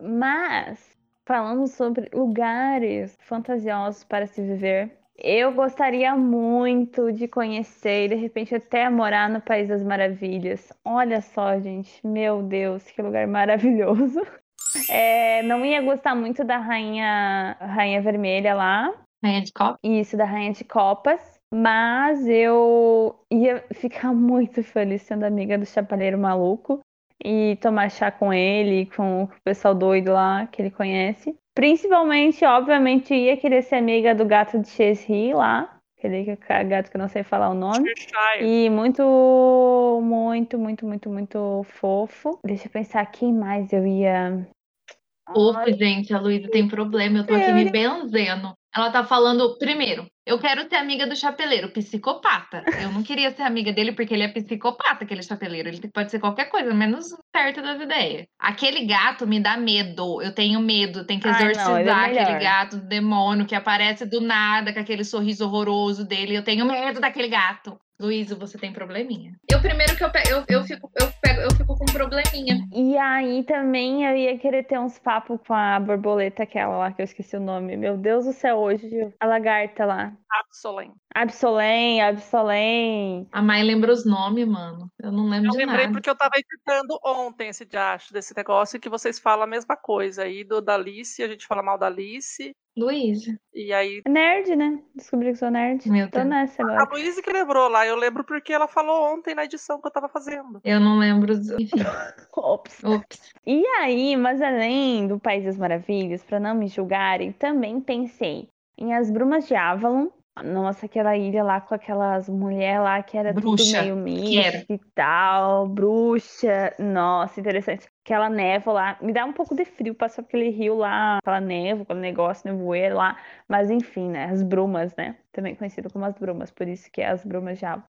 Mas, falando sobre lugares fantasiosos para se viver, eu gostaria muito de conhecer e de repente até morar no País das Maravilhas. Olha só, gente, meu Deus, que lugar maravilhoso. É, não ia gostar muito da Rainha, Rainha Vermelha lá. Rainha de Copas? Isso, da Rainha de Copas. Mas eu ia ficar muito feliz sendo amiga do Chapaleiro Maluco e tomar chá com ele, com o pessoal doido lá que ele conhece. Principalmente, obviamente, ia querer ser amiga do gato de Chesri lá. Aquele gato que eu não sei falar o nome. E muito, muito, muito, muito, muito fofo. Deixa eu pensar quem mais eu ia. Ufa, gente, a Luísa tem problema. Eu tô aqui me benzendo. Ela tá falando, primeiro, eu quero ser amiga do chapeleiro, psicopata. Eu não queria ser amiga dele porque ele é psicopata, aquele chapeleiro. Ele pode ser qualquer coisa, menos perto das ideias. Aquele gato me dá medo. Eu tenho medo. Tem que Ai, não, exorcizar é aquele gato do demônio que aparece do nada com aquele sorriso horroroso dele. Eu tenho medo daquele gato. Luísa, você tem probleminha. Eu primeiro que eu pego, eu, eu fico, eu pego, eu fico com probleminha. E aí também eu ia querer ter uns papos com a borboleta, aquela lá que eu esqueci o nome. Meu Deus do céu, hoje. A lagarta lá. Absolem. Absolém, Absolém. A Mai lembra os nomes, mano. Eu não lembro Eu de lembrei nada. porque eu tava editando ontem esse diacho desse negócio e que vocês falam a mesma coisa. Aí do da Alice, a gente fala mal da Alice. Luísa. E aí. Nerd, né? Descobri que sou nerd. Meu Tô Deus. nessa A agora. Luísa que lembrou lá, eu lembro porque ela falou ontem na edição que eu tava fazendo. Eu não lembro. os- Enfim. Ops. Ops. E aí, mas além do País das Maravilhas, para não me julgarem, também pensei em As Brumas de Avalon. Nossa, aquela ilha lá com aquelas mulheres lá que era Bruxa, tudo meio quero. místico e tal, bruxa. Nossa, interessante. Aquela névoa lá, me dá um pouco de frio passar aquele rio lá, aquela névoa, aquele negócio, nevoeiro lá. Mas enfim, né? As brumas, né? Também conhecido como as brumas, por isso que é as brumas Avalon.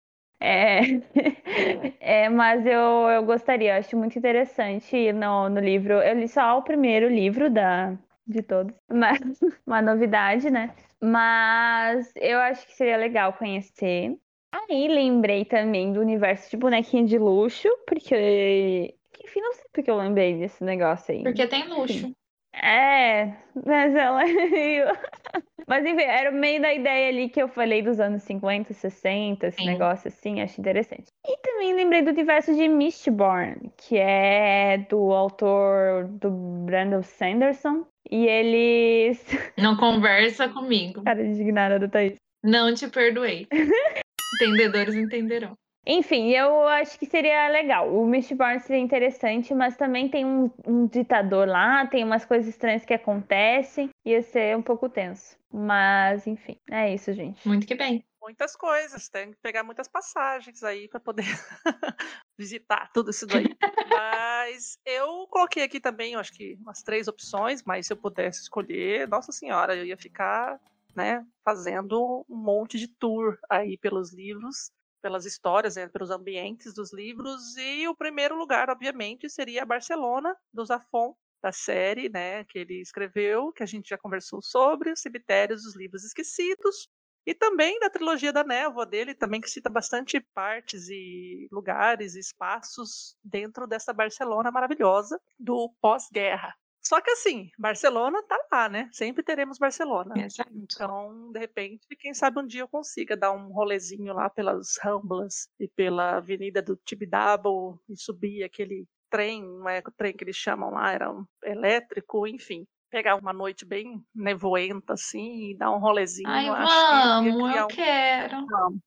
É, é, mas eu, eu gostaria, eu acho muito interessante no, no livro. Eu li só o primeiro livro da, de todos, mas uma novidade, né? Mas eu acho que seria legal conhecer. Aí lembrei também do universo de bonequinha de luxo, porque. Enfim, não sei porque eu lembrei desse negócio aí. Porque tem luxo. É, mas ela. Mas enfim, era meio da ideia ali que eu falei dos anos 50, 60, esse Sim. negócio assim, acho interessante. E também lembrei do universo de Mistborn, que é do autor do Brandon Sanderson. E eles. Não conversa comigo. Cara indignada do Thaís. Não te perdoei. Entendedores entenderão. Enfim, eu acho que seria legal. O Mistborn seria interessante, mas também tem um, um ditador lá, tem umas coisas estranhas que acontecem. Ia ser um pouco tenso. Mas, enfim, é isso, gente. Muito que bem. Muitas coisas, tem que pegar muitas passagens aí pra poder visitar tudo isso daí. Mas eu coloquei aqui também, eu acho que umas três opções, mas se eu pudesse escolher, nossa senhora, eu ia ficar, né, fazendo um monte de tour aí pelos livros, pelas histórias, né, pelos ambientes dos livros. E o primeiro lugar, obviamente, seria Barcelona, do Zafon, da série, né, que ele escreveu, que a gente já conversou sobre, os cemitérios dos livros esquecidos. E também da trilogia da névoa dele, também que cita bastante partes e lugares e espaços dentro dessa Barcelona maravilhosa do pós-guerra. Só que assim, Barcelona tá lá, né? Sempre teremos Barcelona. Exato. Então, de repente, quem sabe um dia eu consiga dar um rolezinho lá pelas Ramblas e pela Avenida do Tibidabo e subir aquele trem, não é o trem que eles chamam lá, era um elétrico, enfim. Pegar uma noite bem nevoenta, assim, e dar um rolezinho. Ai, eu acho que vamos, criar eu um- quero. Vamos.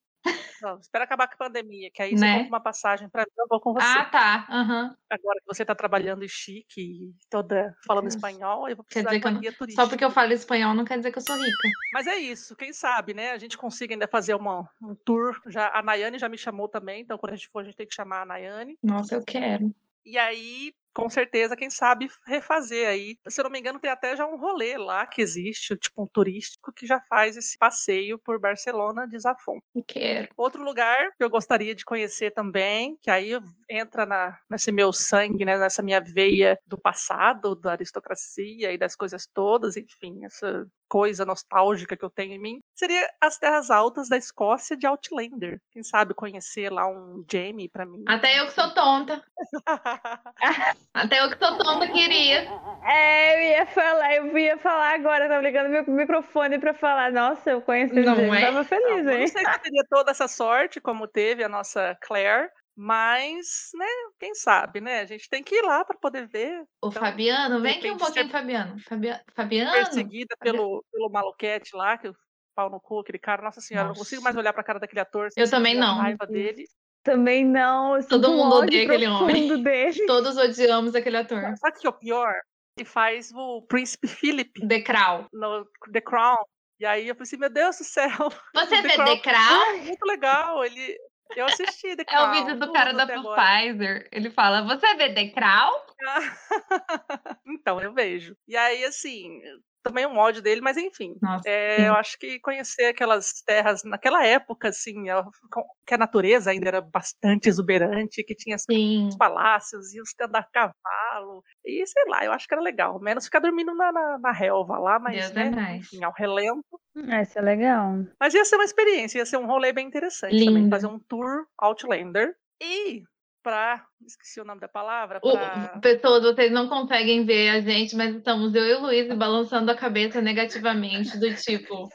Vamos. Espera acabar com a pandemia, que aí você Né? compra uma passagem pra mim, eu vou com você. Ah, tá. Aham. Agora que você tá trabalhando em chique e toda falando Deus. espanhol, eu vou Quer precisar dizer de não- guia turística. Só porque eu falo espanhol não quer dizer que eu sou rica. Mas é isso, quem sabe, né? A gente consiga ainda fazer uma, um tour. Já, a Nayane já me chamou também, então quando a gente for, a gente tem que chamar a Nayane. Nossa, eu quero. E aí, com certeza, quem sabe refazer aí. Se eu não me engano, tem até já um rolê lá que existe, tipo um turístico, que já faz esse passeio por Barcelona de Zafon. Quero. Outro lugar que eu gostaria de conhecer também, que aí entra na, nesse meu sangue, né, nessa minha veia do passado, da aristocracia e das coisas todas, enfim, essa coisa nostálgica que eu tenho em mim, seria as terras altas da Escócia de Outlander. Quem sabe conhecer lá um Jamie pra mim. Até eu que sou tonta. Até o que Totomba queria. É, eu ia falar, eu ia falar agora, tava ligando meu microfone pra falar. Nossa, eu conheci Não ele, é? tava feliz, Eu hein? não sei se teria toda essa sorte como teve a nossa Claire, mas, né, quem sabe, né? A gente tem que ir lá para poder ver. O Então, Fabiano, vem aqui um pouquinho, ser Fabiano. Fabia... Fabiano? Perseguida pelo, pelo maluquete lá, que o pau no cu, aquele cara. Nossa senhora, eu não consigo mais Nossa. olhar pra cara daquele ator. Eu também não. raiva dele. Também não, Todo um mundo odeia aquele homem. dele. Todos odiamos aquele ator. Sabe o que é o pior? Ele faz o Príncipe Philip The Crown. no The Crown. E aí eu pensei, meu Deus do céu, Você The vê Crown. The Crown? muito legal. Ele, eu assisti The É Crown. o vídeo do cara da. Pfizer. Ele fala: Você vê The Crown? então, eu vejo. E aí, assim, também um ódio dele, mas enfim. Nossa. É, eu acho que conhecer aquelas terras naquela época, assim, com- que a natureza ainda era bastante exuberante, que tinha Sim. os palácios e os que andar a cavalo. E sei lá, eu acho que era legal. Menos ficar dormindo na, na, na relva lá, mas Deus né, é mais. enfim, ao relento. Ah, Isso é legal. Mas ia ser uma experiência, ia ser um rolê bem interessante também. Lindo. Fazer um tour Outlander. E pra. Esqueci o nome da palavra. O- Pra... pessoas, vocês não conseguem ver a gente, mas estamos eu e o Luiz balançando a cabeça negativamente, do tipo.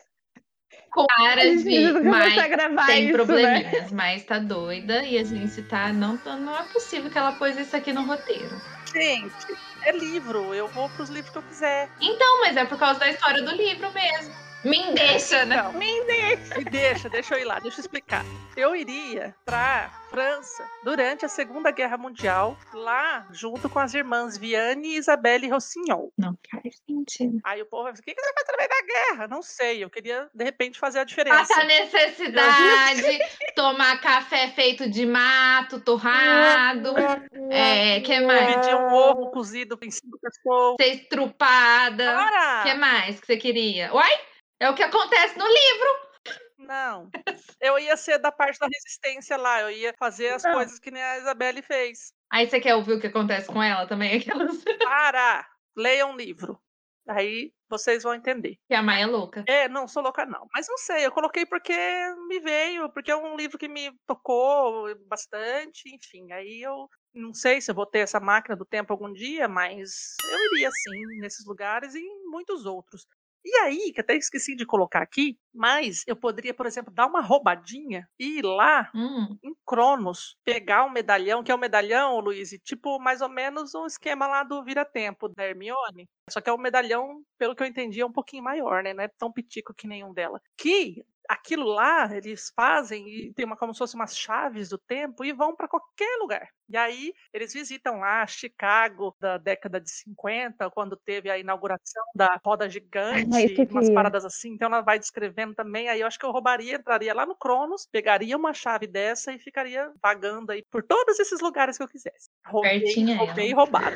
Com caras de. Mas gravar tem isso, né? probleminhas, mas tá doida e a gente tá. Não, não é possível que ela pôs isso aqui no roteiro. Gente, é livro. Eu vou pros livros que eu quiser. Não, mas é por causa da história do livro mesmo. Me deixa, né? Não. Me deixa, deixa eu ir lá, deixa eu explicar. Eu iria pra França durante a Segunda Guerra Mundial, lá junto com as irmãs Viane e Isabelle Rossignol. Não faz sentido. Aí o povo vai dizer, o que que você vai fazer na guerra? Não sei, eu queria, de repente, fazer a diferença. Passa necessidade, tomar café feito de mato, torrado, é, que mais? Dividir um ovo cozido em cinco pessoas. Ser estrupada. Para! que mais que você queria? Uai, é o que acontece no livro. Não. Eu ia ser da parte da resistência lá, eu ia fazer as Não. coisas que nem a Isabelle fez. Aí você quer ouvir o que acontece com ela também? Aquelas Para! Leia um livro. Aí vocês vão entender. que a Maia é louca. É, não, sou louca não. Mas não sei, eu coloquei porque me veio, porque é um livro que me tocou bastante, enfim. Aí eu não sei se eu vou ter essa máquina do tempo algum dia, mas eu iria sim nesses lugares e em muitos outros. E aí, que até esqueci de colocar aqui, mas eu poderia, por exemplo, dar uma roubadinha e ir lá Hum, em Cronos, pegar um medalhão, que é um medalhão, Luiz, tipo mais ou menos um esquema lá do Vira-Tempo da Hermione. Só que é um medalhão, pelo que eu entendi, é um pouquinho maior, né? Não é tão pitico que nenhum dela. Que aquilo lá eles fazem e tem uma como se fossem umas chaves do tempo e vão para qualquer lugar. E aí eles visitam lá Chicago da década de 50, quando teve a inauguração da roda gigante, é umas paradas assim. Então ela vai descrevendo também. Aí eu acho que eu roubaria, entraria lá no Cronos, pegaria uma chave dessa e ficaria vagando aí por todos esses lugares que eu quisesse. Roubei, roubei e roubado.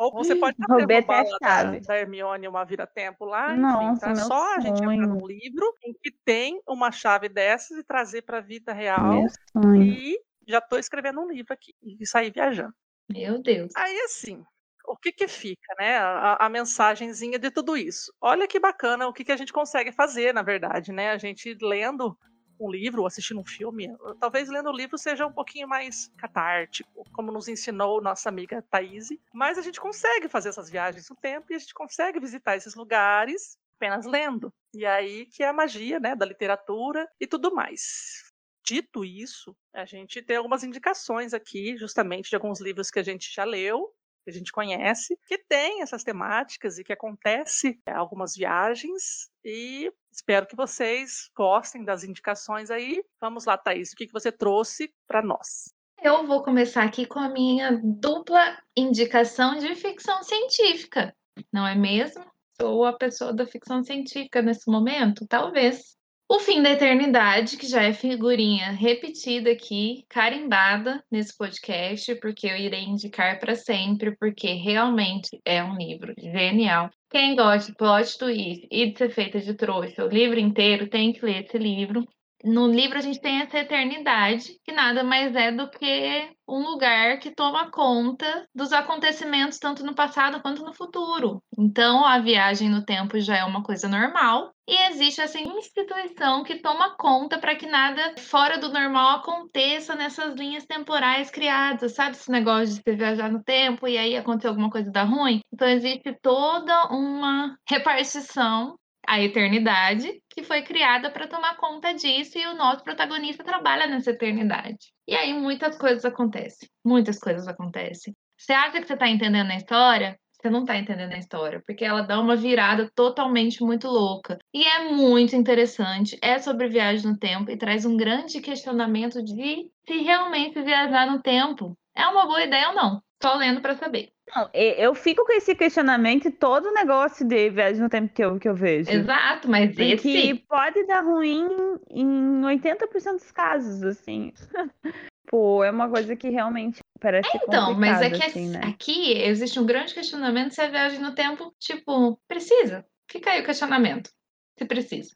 Ou você pode até roubar a chave. da, Hermione uma vira-tempo lá. enfim, Nossa, tá? meu só a gente entrar sonho. num livro em que tem uma chave dessas e trazer para a vida real. Sonho. E já estou escrevendo um livro aqui e sair viajando. meu Deus. Aí assim, o que que fica, né? A, a mensagenzinha de tudo isso. Olha que bacana o que, que a gente consegue fazer, na verdade, né? A gente lendo um livro ou assistindo um filme, talvez lendo o livro seja um pouquinho mais catártico, como nos ensinou nossa amiga Thaís, mas a gente consegue fazer essas viagens no tempo e a gente consegue visitar esses lugares apenas lendo. E aí que é a magia, né, da literatura e tudo mais. Dito isso, a gente tem algumas indicações aqui, justamente de alguns livros que a gente já leu, que a gente conhece, que tem essas temáticas e que acontece é, algumas viagens. E espero que vocês gostem das indicações aí. Vamos lá, Thaís, o que, que você trouxe para nós? Eu vou começar aqui com a minha dupla indicação de ficção científica, não é mesmo? Sou a pessoa da ficção científica nesse momento? Talvez. O Fim da Eternidade, que já é figurinha repetida aqui, carimbada nesse podcast, porque eu irei indicar para sempre, porque realmente é um livro genial. Quem gosta de plot twist e de ser feita de trouxa o livro inteiro tem que ler esse livro. No livro a gente tem essa eternidade, que nada mais é do que um lugar que toma conta dos acontecimentos tanto no passado quanto no futuro. Então, a viagem no tempo já é uma coisa normal e existe essa instituição que toma conta para que nada fora do normal aconteça nessas linhas temporais criadas, sabe esse negócio de você viajar no tempo e aí acontecer alguma coisa da ruim? Então existe toda uma repartição a eternidade, que foi criada para tomar conta disso e o nosso protagonista trabalha nessa eternidade. E aí muitas coisas acontecem, muitas coisas acontecem. Você acha que você está entendendo a história? Você não está entendendo a história, porque ela dá uma virada totalmente muito louca. E é muito interessante, é sobre viagem no tempo e traz um grande questionamento de se realmente viajar no tempo é uma boa ideia ou não. Só lendo para saber. Não, eu fico com esse questionamento e todo negócio de viagem no tempo que eu, que eu vejo. Exato, mas Porque esse. pode dar ruim em 80% dos casos, assim. Pô, é uma coisa que realmente parece Então, mas é que assim, né? aqui existe um grande questionamento se a viagem no tempo, tipo, precisa. Fica aí o questionamento. Se precisa.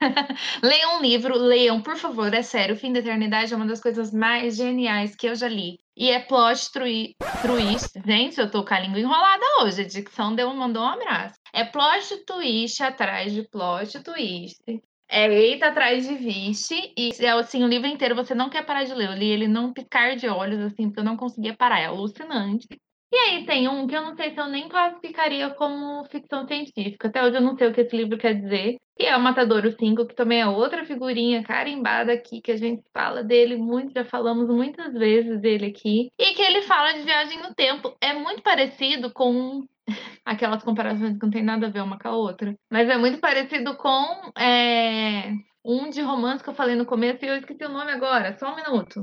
leiam um livro, leiam, por favor, é sério. O Fim da Eternidade é uma das coisas mais geniais que eu já li. E é plot twist. Gente, eu tô com a língua enrolada hoje. A dicção deu, mandou um abraço. É plot twist atrás de plot twist. É eita atrás de vixe. E é assim, o livro inteiro você não quer parar de ler. Eu li ele num piscar de olhos, assim, porque eu não conseguia parar. É alucinante. E aí tem um que eu não sei se eu nem classificaria como ficção científica. Até hoje eu não sei o que esse livro quer dizer. Que é o Matadouro 5, que também é outra figurinha carimbada aqui, que a gente fala dele muito, já falamos muitas vezes dele aqui. E que ele fala de viagem no tempo. É muito parecido com aquelas comparações que não tem nada a ver uma com a outra. Mas é muito parecido com é, um de romance que eu falei no começo e eu esqueci o nome agora. Só um minuto.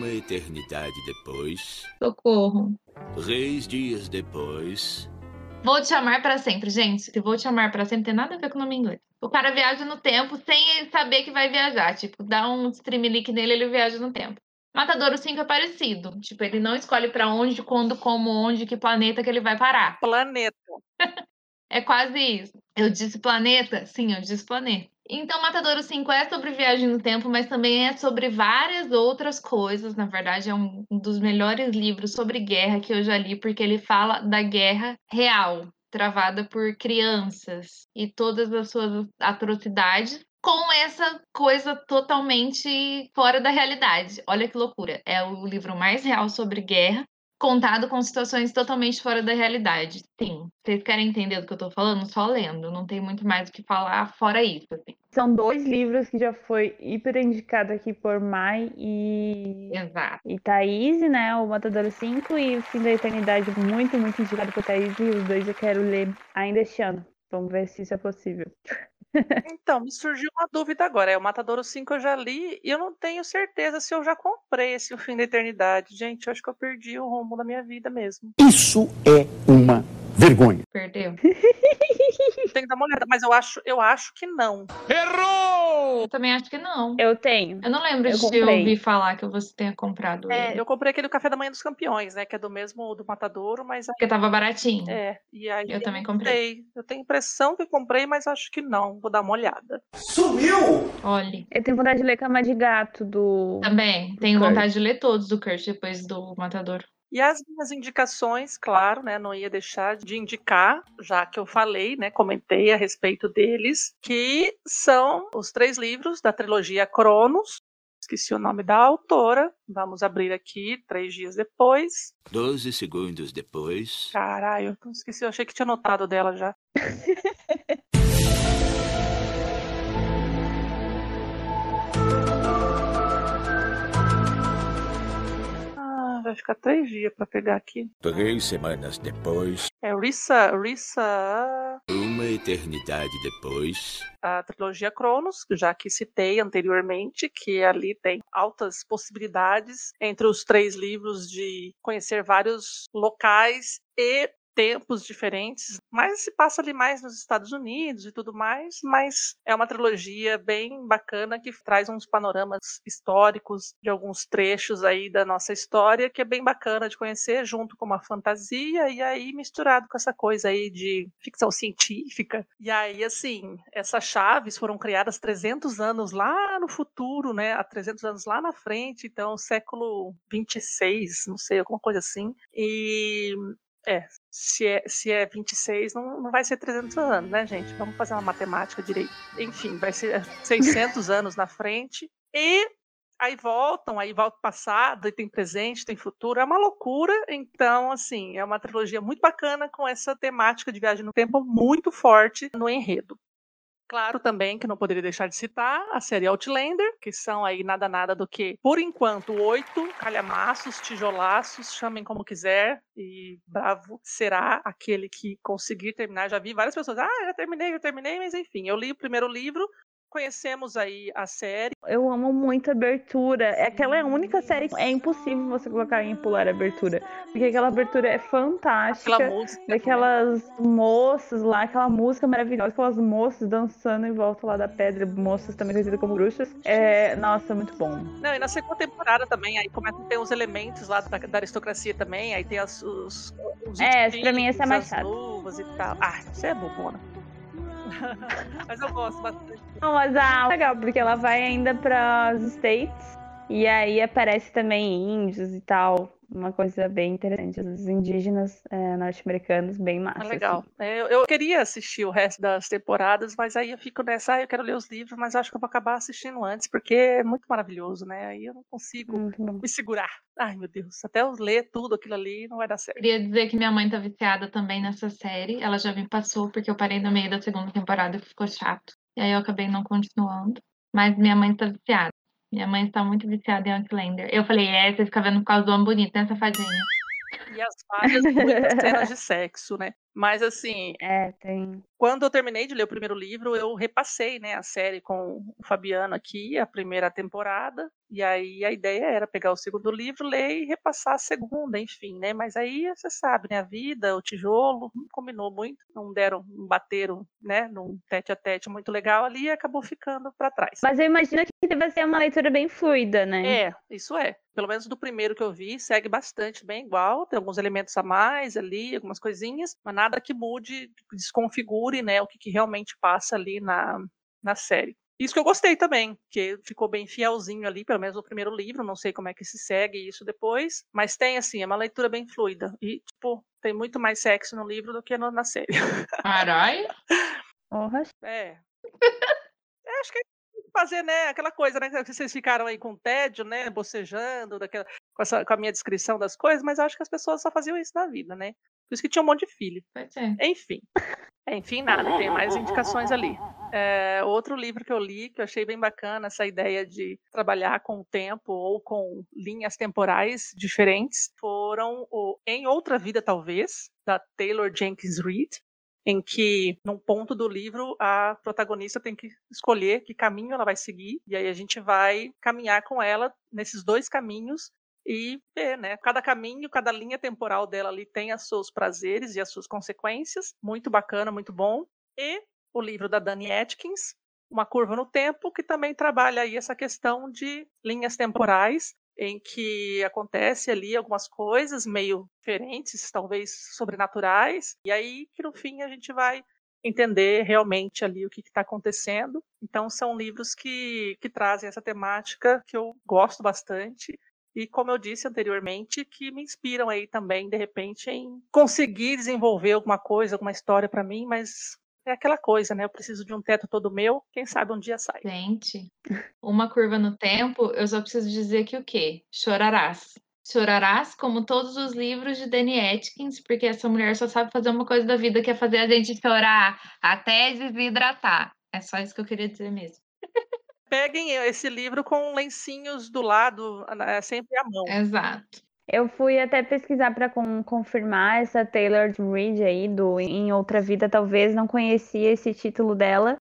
Uma eternidade depois, Socorro. três dias depois, Vou te amar pra sempre, gente. Se vou te amar pra sempre tem nada a ver com o nome inglês. O cara viaja no tempo sem saber que vai viajar. Tipo, dá um stream link nele, ele viaja no tempo. Matadouro 5 é parecido. Tipo, ele não escolhe pra onde, quando, como, onde, que planeta que ele vai parar. Planeta. É quase isso. Eu disse planeta? Sim, eu disse planeta. Então, Matadouro 5 é sobre viagem no tempo, mas também é sobre várias outras coisas. Na verdade, é um dos melhores livros sobre guerra que eu já li, porque ele fala da guerra real, travada por crianças e todas as suas atrocidades, com essa coisa totalmente fora da realidade. Olha que loucura. É o livro mais real sobre guerra, contado com situações totalmente fora da realidade. Sim, vocês querem entender do que eu tô falando? Só lendo, não tem muito mais o que falar fora isso. assim. São dois livros que já foi hiper indicado aqui por Mai e, Exato. e Thaís, né? O Matador 5 e o Fim da Eternidade, muito, muito indicado por Thaís. E os dois eu quero ler ainda este ano. Vamos ver se isso é possível. Então, me surgiu uma dúvida agora. É o Matadouro 5 eu já li e eu não tenho certeza se eu já comprei esse O Fim da Eternidade. Gente, eu acho que eu perdi o rumo da minha vida mesmo. Isso é uma vergonha. Perdeu. Tenho que dar uma olhada, mas eu acho, eu acho que não. Eu também acho que não. Eu tenho. Eu não lembro Eu de comprei. ouvir falar que você tenha comprado É, ele. eu comprei aquele Café da Manhã dos Campeões, né? Que é do mesmo do Matadouro, mas Porque tava baratinho. é. E aí Eu também não comprei. sei. Eu tenho impressão que eu comprei, mas acho que não. Vou dar uma olhada. Olha. Eu tenho vontade de ler Cama de Gato do. Também. Tenho Kurt. vontade de ler todos do Kurt depois do Matador. E as minhas indicações, claro, né? Não ia deixar de indicar, já que eu falei, né? Comentei a respeito deles, que são os três livros da trilogia Cronos. Esqueci o nome da autora. Vamos abrir aqui três dias depois. doze segundos depois, Caralho, eu esqueci, eu achei que tinha anotado dela já. vai ficar três dias pra pegar aqui. três semanas depois, É Rissa, Rissa, uma eternidade depois, a trilogia Cronos, já que citei anteriormente, que ali tem altas possibilidades entre os três livros de conhecer vários locais e tempos diferentes, mas se passa ali mais nos Estados Unidos e tudo mais, mas é uma trilogia bem bacana que traz uns panoramas históricos de alguns trechos aí da nossa história que é bem bacana de conhecer junto com uma fantasia e aí misturado com essa coisa aí de ficção científica. E aí assim, essas chaves foram criadas 300 anos lá no futuro, né? Há 300 anos lá na frente, então século 26, não sei, alguma coisa assim. E é, se é, se é 26, não, não vai ser 300 anos, né, gente? Vamos fazer uma matemática direito. Enfim, vai ser 600 anos na frente. E aí voltam, aí volta o passado, e tem presente, tem futuro. É uma loucura. Então, assim, é uma trilogia muito bacana com essa temática de viagem no tempo muito forte no enredo. Claro também que não poderia deixar de citar a série Outlander, que são aí nada nada do que, por enquanto, oito calhamaços, tijolaços, chamem como quiser, e bravo será aquele que conseguir terminar. Já vi várias pessoas, ah, já terminei, já terminei, mas enfim, eu li o primeiro livro, conhecemos aí a série. Eu amo muito a abertura. É aquela é a única série que é impossível você colocar em pular a abertura. Porque aquela abertura é fantástica. Aquela música. Daquelas moças lá, aquela música maravilhosa, aquelas moças dançando em volta lá da pedra, moças também conhecidas como bruxas. É, nossa, muito bom. Não, e na segunda temporada também, aí começa a ter uns elementos lá da, da aristocracia também, aí tem as, os, os É, pra mim essa é mais chata. luvas e tal. Ah, você é bobona. mas eu gosto bastante. Não, mas a legal, porque ela vai ainda para os States e aí aparece também índios e tal. Uma coisa bem interessante. Os indígenas é, norte-americanos, bem massa. Ah, legal. assim. É, Eu, eu queria assistir o resto das temporadas, mas aí eu fico nessa, ah, eu quero ler os livros, mas acho que eu vou acabar assistindo antes, porque é muito maravilhoso, né? Aí eu não consigo bom. me segurar. Ai, meu Deus, até eu ler tudo aquilo ali não vai dar certo. Queria dizer que minha mãe tá viciada também nessa série. Ela já me passou, porque eu parei no meio da segunda temporada e ficou chato. E aí eu acabei não continuando. Mas minha mãe tá viciada. Minha mãe está muito viciada em Outlander. Eu falei, é, você fica vendo por causa do homem bonito, né, safadinha? E as várias muitas cenas de sexo, né? Mas assim, É, tem. Quando eu terminei de ler o primeiro livro, eu repassei, né, a série com o Fabiano aqui, a primeira temporada, e aí a ideia era pegar o segundo livro, ler e repassar a segunda, enfim, né? Mas aí você sabe, né, a vida, o tijolo, não combinou muito, não deram, não bateram, né, num tete a tete muito legal ali e acabou ficando para trás. Mas eu imagino que deve ser uma leitura bem fluida, né? É, isso é. Pelo menos do primeiro que eu vi, segue bastante bem igual. Tem alguns elementos a mais ali, algumas coisinhas, mas nada que mude, desconfigure, né, o que, que realmente passa ali na, na série. Isso que eu gostei também, que ficou bem fielzinho ali, pelo menos no primeiro livro, não sei como é que se segue isso depois, mas tem assim, é uma leitura bem fluida. E, tipo, tem muito mais sexo no livro do que no- na série. Caralho. Porra. É. É, acho que é fazer, né, aquela coisa, né, que vocês ficaram aí com tédio, né, bocejando, daquela, com, essa, com a minha descrição das coisas, mas eu acho que as pessoas só faziam isso na vida, né? Por isso que tinha um monte de filho. Pois é. Enfim. É, Enfim, nada, tem mais indicações ali. É, outro livro que eu li, que eu achei bem bacana, essa ideia de trabalhar com o tempo ou com linhas temporais diferentes, foram o Em Outra Vida, Talvez, da Taylor Jenkins Reid, em que, num ponto do livro, a protagonista tem que escolher que caminho ela vai seguir, e aí a gente vai caminhar com ela nesses dois caminhos e ver, né? Cada caminho, cada linha temporal dela ali tem os seus prazeres e as suas consequências. Muito bacana, muito bom. E o livro da Dani Atkins, Uma Curva no Tempo, que também trabalha aí essa questão de linhas temporais, em que acontece ali algumas coisas meio diferentes, talvez sobrenaturais, e aí que no fim a gente vai entender realmente ali o que está acontecendo. Então são livros que, que trazem essa temática que eu gosto bastante e como eu disse anteriormente, que me inspiram aí também, de repente, em conseguir desenvolver alguma coisa, alguma história para mim, mas é aquela coisa, né? Eu preciso de um teto todo meu, quem sabe um dia sai. Gente, uma curva no tempo, eu só preciso dizer que o quê? Chorarás. Chorarás como todos os livros de Dani Atkins, porque essa mulher só sabe fazer uma coisa da vida, que é fazer a gente chorar até desidratar. É só isso que eu queria dizer mesmo. Peguem esse livro com lencinhos do lado, é sempre à mão. Exato. Eu fui até pesquisar para confirmar essa Taylor Reid aí do Em Outra Vida, talvez não conhecia esse título dela,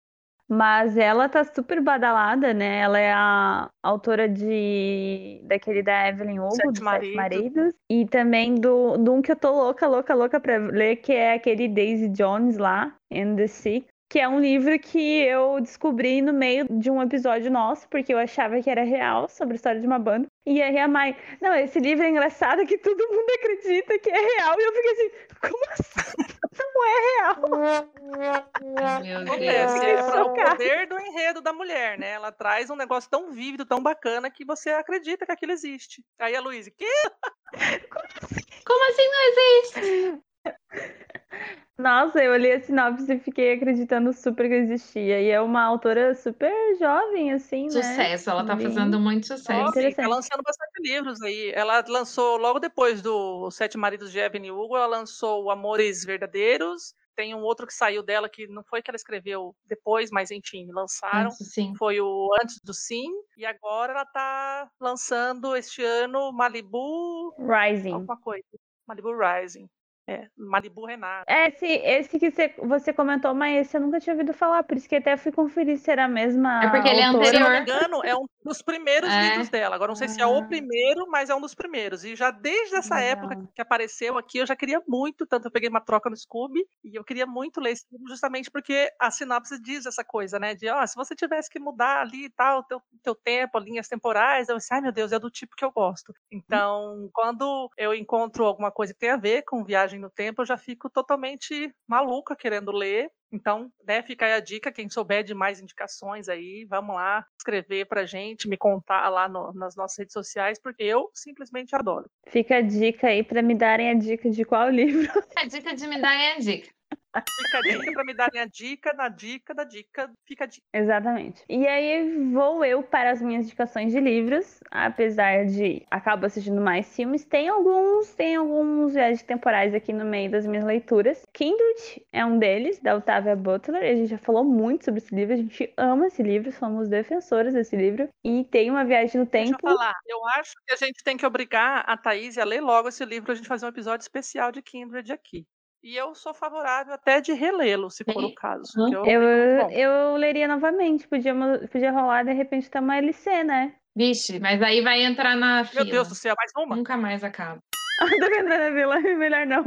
Mas ela tá super badalada, né? Ela é a autora de daquele da Evelyn Hugo, Sete dos Maridos. Sete Maridos, e também do, de um que eu tô louca, louca, louca pra ler, que é aquele Daisy Jones lá, and the Sick, que é um livro que eu descobri no meio de um episódio nosso, porque eu achava que era real, sobre a história de uma banda. E aí a Mai, não, esse livro é engraçado que todo mundo acredita que é real. E eu fiquei assim, como assim? Não é real. Meu Deus. é o poder do enredo da mulher, né? Ela traz um negócio tão vívido, tão bacana, que você acredita que aquilo existe. Aí a Luísa, que? Como assim não existe? Nossa, eu li a sinopse e fiquei acreditando super que existia. E é uma autora super jovem, assim, né? Sucesso, ela tá Bem- fazendo muito sucesso. Nossa, tá lançando bastante livros aí. Ela lançou, logo depois do Sete Maridos de Evelyn Hugo, ela lançou Amores Verdadeiros. Tem um outro que saiu dela que não foi que ela escreveu depois, mas enfim, lançaram. Isso, sim. Foi o Antes do Sim. E agora ela tá lançando este ano Malibu Rising. alguma coisa. Malibu Rising. É, Malibu Renata. Esse, esse que você, você comentou, mas esse eu nunca tinha ouvido falar, por isso que até fui conferir se era a mesma. É porque ele é autora. Se eu não me anterior. engano, é um dos primeiros É. livros dela. Agora, não sei se é Ah. o primeiro, mas é um dos primeiros. E já desde essa Legal. época que apareceu aqui, eu já queria muito, tanto eu peguei uma troca no Scooby, e eu queria muito ler esse livro justamente porque a sinopse diz essa coisa, né? De, ó, se você tivesse que mudar ali e tal, teu, teu tempo, linhas temporais, eu disse, ai meu Deus, é do tipo que eu gosto. Então, quando eu encontro alguma coisa que tem a ver com viagem no tempo, eu já fico totalmente maluca querendo ler. Então, né, fica aí a dica, quem souber de mais indicações aí, vamos lá escrever pra gente, me contar lá no- nas nossas redes sociais, porque eu simplesmente adoro. Fica a dica aí pra me darem a dica de qual livro. A dica de me dar é a dica. Fica a dica pra me darem a dica, na dica da dica, fica a dica. Exatamente. E aí vou eu para as minhas indicações de livros, apesar de acabo assistindo mais filmes, tem alguns, tem alguns viagens temporais aqui no meio das minhas leituras. Kindred é um deles, da Octavia Butler. A gente já falou muito sobre esse livro, a gente ama esse livro, somos defensores desse livro. E tem uma viagem no Deixa eu tempo. falar, eu acho que a gente tem que obrigar a Thaís a ler logo esse livro, a gente fazer um episódio especial de Kindred aqui. E eu sou favorável até de relê-lo, se for o caso. Que eu- Eu, eu leria novamente, podia, podia rolar de repente ter uma LC, né? Vixe, mas aí vai entrar na fila. Meu Deus do céu, mais uma? Nunca mais acaba. Tô vendo na vila, melhor não.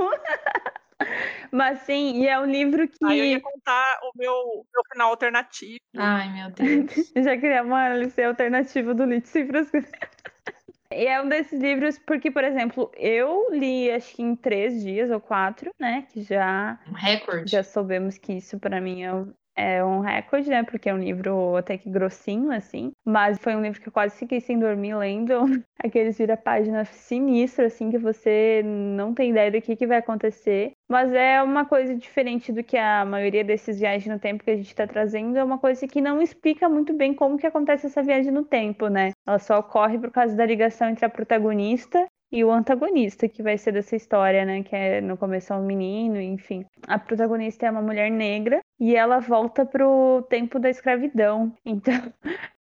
Mas sim, e é um livro que. Aí eu ia contar o meu, meu final alternativo. Ai, meu Deus. Já queria uma LC alternativa do Lit Sem Frescura. E é um desses livros porque, por exemplo, eu li acho que em três dias ou quatro, né? Que já, Um recorde. já soubemos que isso pra mim é é um recorde, né? Porque é um livro até que grossinho, assim. Mas foi um livro que eu quase fiquei sem dormir lendo. Aqueles vira-página sinistro, assim, que você não tem ideia do que, que vai acontecer. Mas é uma coisa diferente do que a maioria desses viagens no tempo que a gente está trazendo. É uma coisa que não explica muito bem como que acontece essa viagem no tempo, né? Ela só ocorre por causa da ligação entre a protagonista e o antagonista que vai ser dessa história, né? Que é no começo é um menino, enfim. A protagonista é uma mulher negra e ela volta pro tempo da escravidão. Então,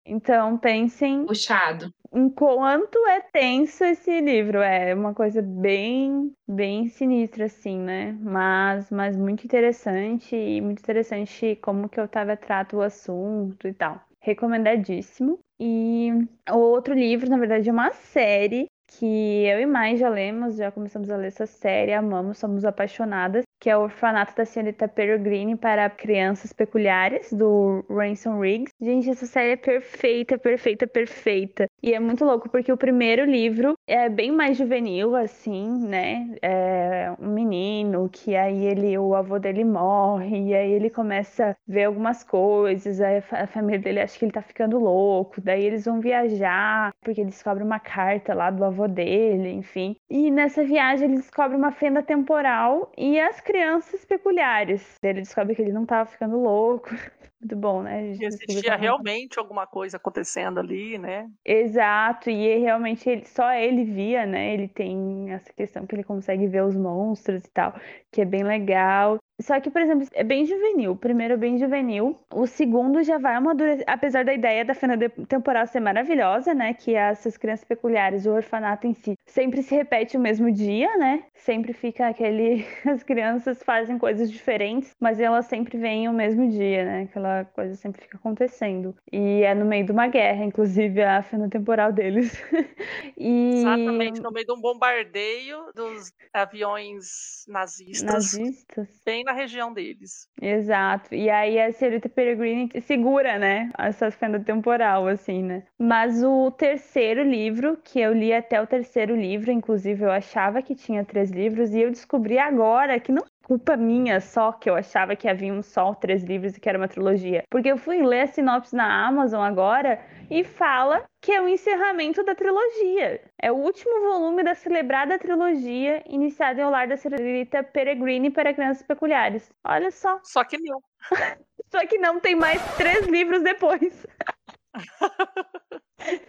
então pensem Puxado. enquanto é tenso esse livro, é uma coisa bem, bem sinistra, assim, né? Mas, mas muito interessante e muito interessante como que o Otávia trata o assunto e tal. Recomendadíssimo. E o outro livro, na verdade, é uma série que eu e mais já lemos, já começamos a ler essa série, amamos, somos apaixonadas, que é o Orfanato da Senhorita Peregrine para Crianças Peculiares, do Ransom Riggs. Gente, essa série é perfeita, perfeita, perfeita. E é muito louco, porque o primeiro livro é bem mais juvenil, assim, né? É um menino que aí ele, o avô dele morre, e aí ele começa a ver algumas coisas, aí a fa- a família dele acha que ele tá ficando louco, daí eles vão viajar, porque ele descobre uma carta lá do avô dele, enfim. E nessa viagem ele descobre uma fenda temporal e as crianças peculiares. Ele descobre que ele não tava ficando louco. Muito bom, né? Que existia realmente alguma coisa acontecendo ali, né? Exato, e realmente ele, só ele via, né? Ele tem essa questão que ele consegue ver os monstros e tal, que é bem legal. Só que, por exemplo, é bem juvenil. O primeiro é bem juvenil. O segundo já vai amadurecer. Apesar da ideia da fenda temporal ser maravilhosa, né? Que essas crianças peculiares, o orfanato em si, sempre se repete o mesmo dia, né? Sempre fica aquele. As crianças fazem coisas diferentes, mas elas sempre vêm o mesmo dia, né? Aquela coisa sempre fica acontecendo. E é no meio de uma guerra, inclusive, a fenda temporal deles. e... Exatamente, no meio de um bombardeio dos aviões nazistas. Nazistas. Bem na região deles. Exato. E aí a senhorita Peregrine segura, né? Essa fenda temporal, assim, né? Mas o terceiro livro, que eu li até o terceiro livro, inclusive eu achava que tinha três livros, e eu descobri agora que não culpa minha só que eu achava que havia um só três livros e que era uma trilogia. Porque eu fui ler a sinopse na Amazon agora e fala que é o encerramento da trilogia. É o último volume da celebrada trilogia iniciada em O Lar da Senhorita Peregrine para Crianças Peculiares. Olha só. Só que não. só que não tem mais três livros depois.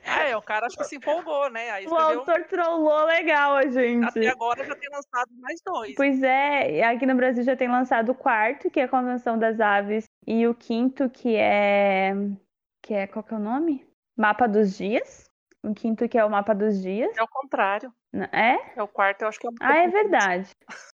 Ah, é, o cara acho que se empolgou, né? Aí o autor um... trollou legal a gente. Até agora já tem lançado mais dois. Pois é, aqui no Brasil já tem lançado o quarto, que é a Convenção das Aves, e o quinto, que é. Que é. Qual que é o nome? Mapa dos Dias. O quinto, que é o Mapa dos Dias. É o contrário. É? É o quarto, eu acho que é o Ah, é verdade.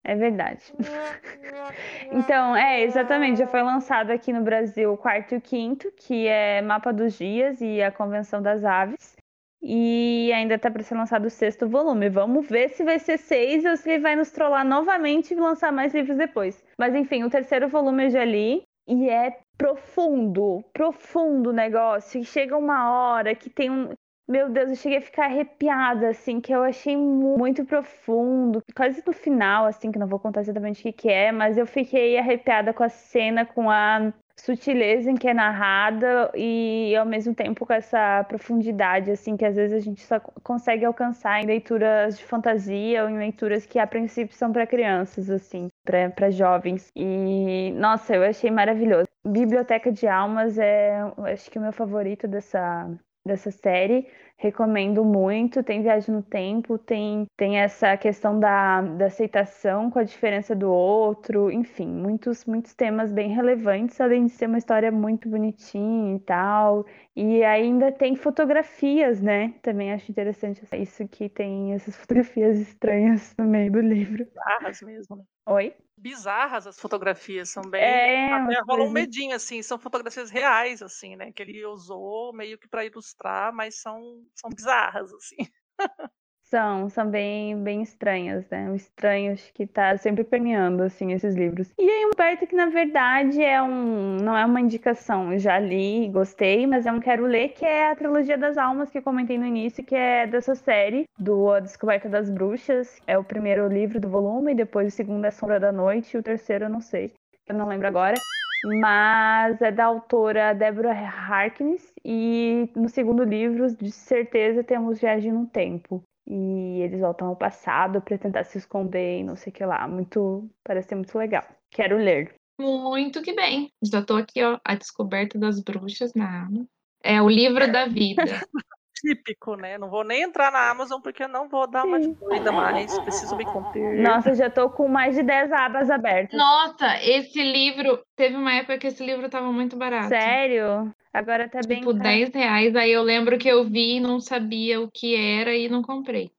É verdade. então, é, exatamente. Já foi lançado aqui no Brasil o quarto e o quinto, que é Mapa dos Dias e a Convenção das Aves. E ainda tá para ser lançado o sexto volume. Vamos ver se vai ser seis ou se ele vai nos trollar novamente e lançar mais livros depois. Mas enfim, o terceiro volume eu já li. E é profundo, profundo o negócio. E chega uma hora que tem um. Meu Deus, eu cheguei a ficar arrepiada, assim, que eu achei muito profundo. Quase no final, assim, que não vou contar exatamente o que, que é, mas eu fiquei arrepiada com a cena, com a sutileza em que é narrada e ao mesmo tempo com essa profundidade assim que às vezes a gente só consegue alcançar em leituras de fantasia ou em leituras que a princípio são para crianças assim para jovens e nossa eu achei maravilhoso Biblioteca de Almas é acho que o meu favorito dessa dessa série recomendo muito. Tem Viagem no Tempo, tem, tem essa questão da, da aceitação com a diferença do outro, enfim, muitos, muitos temas bem relevantes, além de ser uma história muito bonitinha e tal. E ainda tem fotografias, né? Também acho interessante isso que tem essas fotografias estranhas no meio do livro. Barras mesmo, né? Oi? Bizarras as fotografias, são bem. É, até rola um medinho, assim, são fotografias reais, assim, né? Que ele usou meio que para ilustrar, mas são, são bizarras, assim. São, são bem, bem estranhas, né? Um estranho acho que tá sempre permeando, assim, esses livros. E aí, Humberto, que na verdade é um. não é uma indicação, já li, gostei, mas é um quero ler, que é a Trilogia das Almas, que eu comentei no início, que é dessa série, do A Descoberta das Bruxas. É o primeiro livro do volume, depois o segundo é Sombra da Noite, e o terceiro eu não sei. Eu não lembro agora mas é da autora Deborah Harkness e no segundo livro, de certeza, temos Viagem no Tempo e eles voltam ao passado para tentar se esconder e não sei o que lá. Muito, parece ser muito legal. Quero ler. Muito que bem. Já tô aqui, ó, A Descoberta das Bruxas na É o livro da vida. Típico, né? Não vou nem entrar na Amazon porque eu não vou dar uma doida mais. Preciso me conter. Nossa, já tô com mais de 10 abas abertas. Nossa, esse livro. Teve uma época que esse livro tava muito barato. Sério? Agora tá tipo, bem. Tipo, 10 reais. Aí eu lembro que eu vi e não sabia o que era e não comprei.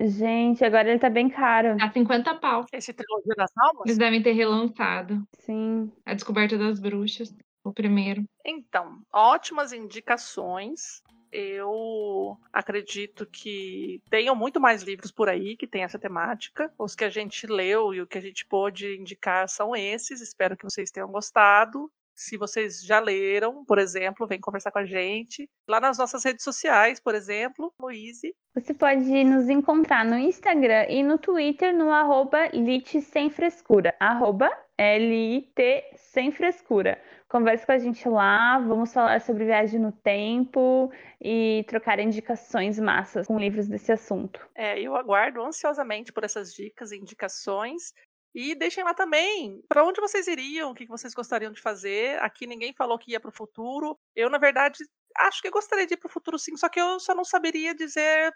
Gente, agora ele tá bem caro. Tá 50 pau. Esse trilogia das almas? Eles devem ter relançado. Sim. A Descoberta das Bruxas, o primeiro. Então, ótimas indicações. Eu acredito que tenham muito mais livros por aí que tem essa temática. Os que a gente leu e o que a gente pôde indicar são esses. Espero que vocês tenham gostado. Se vocês já leram, por exemplo, vem conversar com a gente. Lá nas nossas redes sociais, por exemplo, Luíse. Você pode nos encontrar no Instagram e no Twitter no arroba Lit Sem Frescura. Arroba L-I-T Sem Frescura. Converse com a gente lá, vamos falar sobre viagem no tempo e trocar indicações massas com livros desse assunto. É, eu aguardo ansiosamente por essas dicas e indicações. E deixem lá também para onde vocês iriam, o que vocês gostariam de fazer. Aqui ninguém falou que ia para o futuro. Eu, na verdade, acho que gostaria de ir para o futuro sim, só que eu só não saberia dizer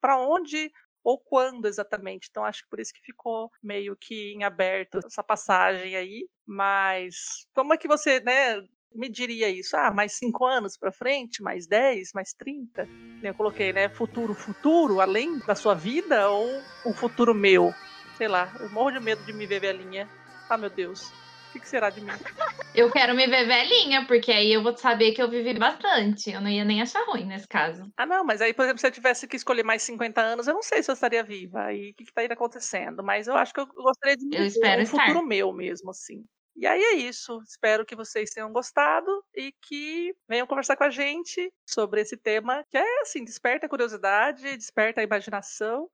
para onde ou quando exatamente. Então acho que por isso que ficou meio que em aberto essa passagem aí. Mas como é que você, né, me diria isso? Ah, mais cinco anos para frente, mais dez, mais trinta? Eu coloquei, né? Futuro, futuro, além da sua vida ou um futuro meu? Sei lá, eu morro de medo de me ver velhinha. Ah, meu Deus. O que, que será de mim? Eu quero me ver velhinha, porque aí eu vou saber que eu vivi bastante. Eu não ia nem achar ruim nesse caso. Ah, não, mas aí, por exemplo, se eu tivesse que escolher mais 50 anos, eu não sei se eu estaria viva. Aí o que, que tá indo acontecendo? Mas eu acho que eu gostaria de eu espero um estar. futuro meu mesmo, assim. E aí é isso. Espero que vocês tenham gostado e que venham conversar com a gente sobre esse tema que é assim, desperta a curiosidade, desperta a imaginação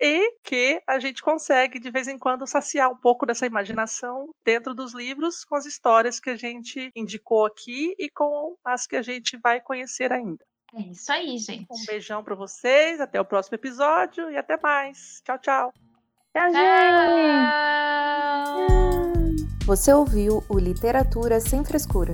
e que a gente consegue de vez em quando saciar um pouco dessa imaginação dentro dos livros com as histórias que a gente indicou aqui e com as que a gente vai conhecer ainda. É isso aí, gente. Um beijão para vocês, até o próximo episódio e até mais. Tchau, tchau. Tchau, gente! Você ouviu o Literatura Sem Frescura.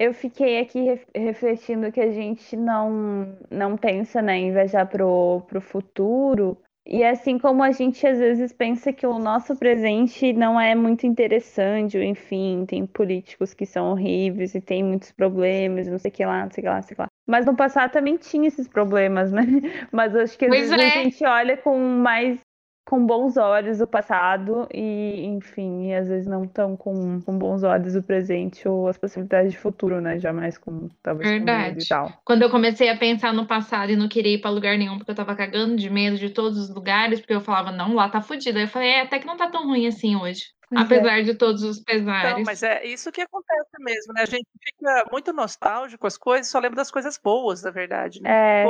Eu fiquei aqui ref- refletindo que a gente não, não pensa né, em viajar pro, pro futuro. E assim como a gente às vezes pensa que o nosso presente não é muito interessante, ou enfim, tem políticos que são horríveis e tem muitos problemas, não sei o que lá, não sei o que lá, não sei o que lá. Mas no passado também tinha esses problemas, né? Mas acho que às Pois vezes é. a gente olha com mais com bons olhos o passado e, enfim, e às vezes não tão com, com bons olhos o presente ou as possibilidades de futuro, né? Jamais com talvez com Verdade. e tal. Quando eu comecei a pensar no passado e não queria ir pra lugar nenhum, porque eu tava cagando de medo de todos os lugares, porque eu falava, não, lá tá fudido. Aí eu falei, é, até que não tá tão ruim assim hoje. Pois é. apesar de todos os Então, pesares. mas é isso que acontece mesmo, né? A gente fica muito nostálgico com as coisas, só lembra das coisas boas, na verdade, né? É,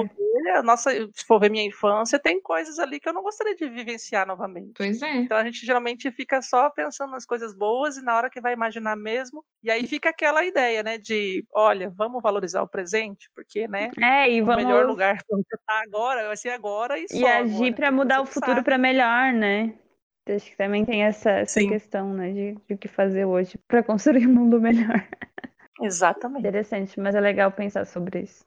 a nossa, se for ver minha infância, tem coisas ali que eu não gostaria de vivenciar novamente. Pois é. Então a gente geralmente fica só pensando nas coisas boas e na hora que vai imaginar mesmo, e aí fica aquela ideia, né, de, olha, vamos valorizar o presente, porque, né, é, e o melhor vamos lugar pra você tá agora vai ser agora e só e agir para mudar o não futuro para melhor, né? Acho que também tem essa, essa questão, né, de, de o que fazer hoje para construir um mundo melhor. Exatamente. Interessante, mas é legal pensar sobre isso.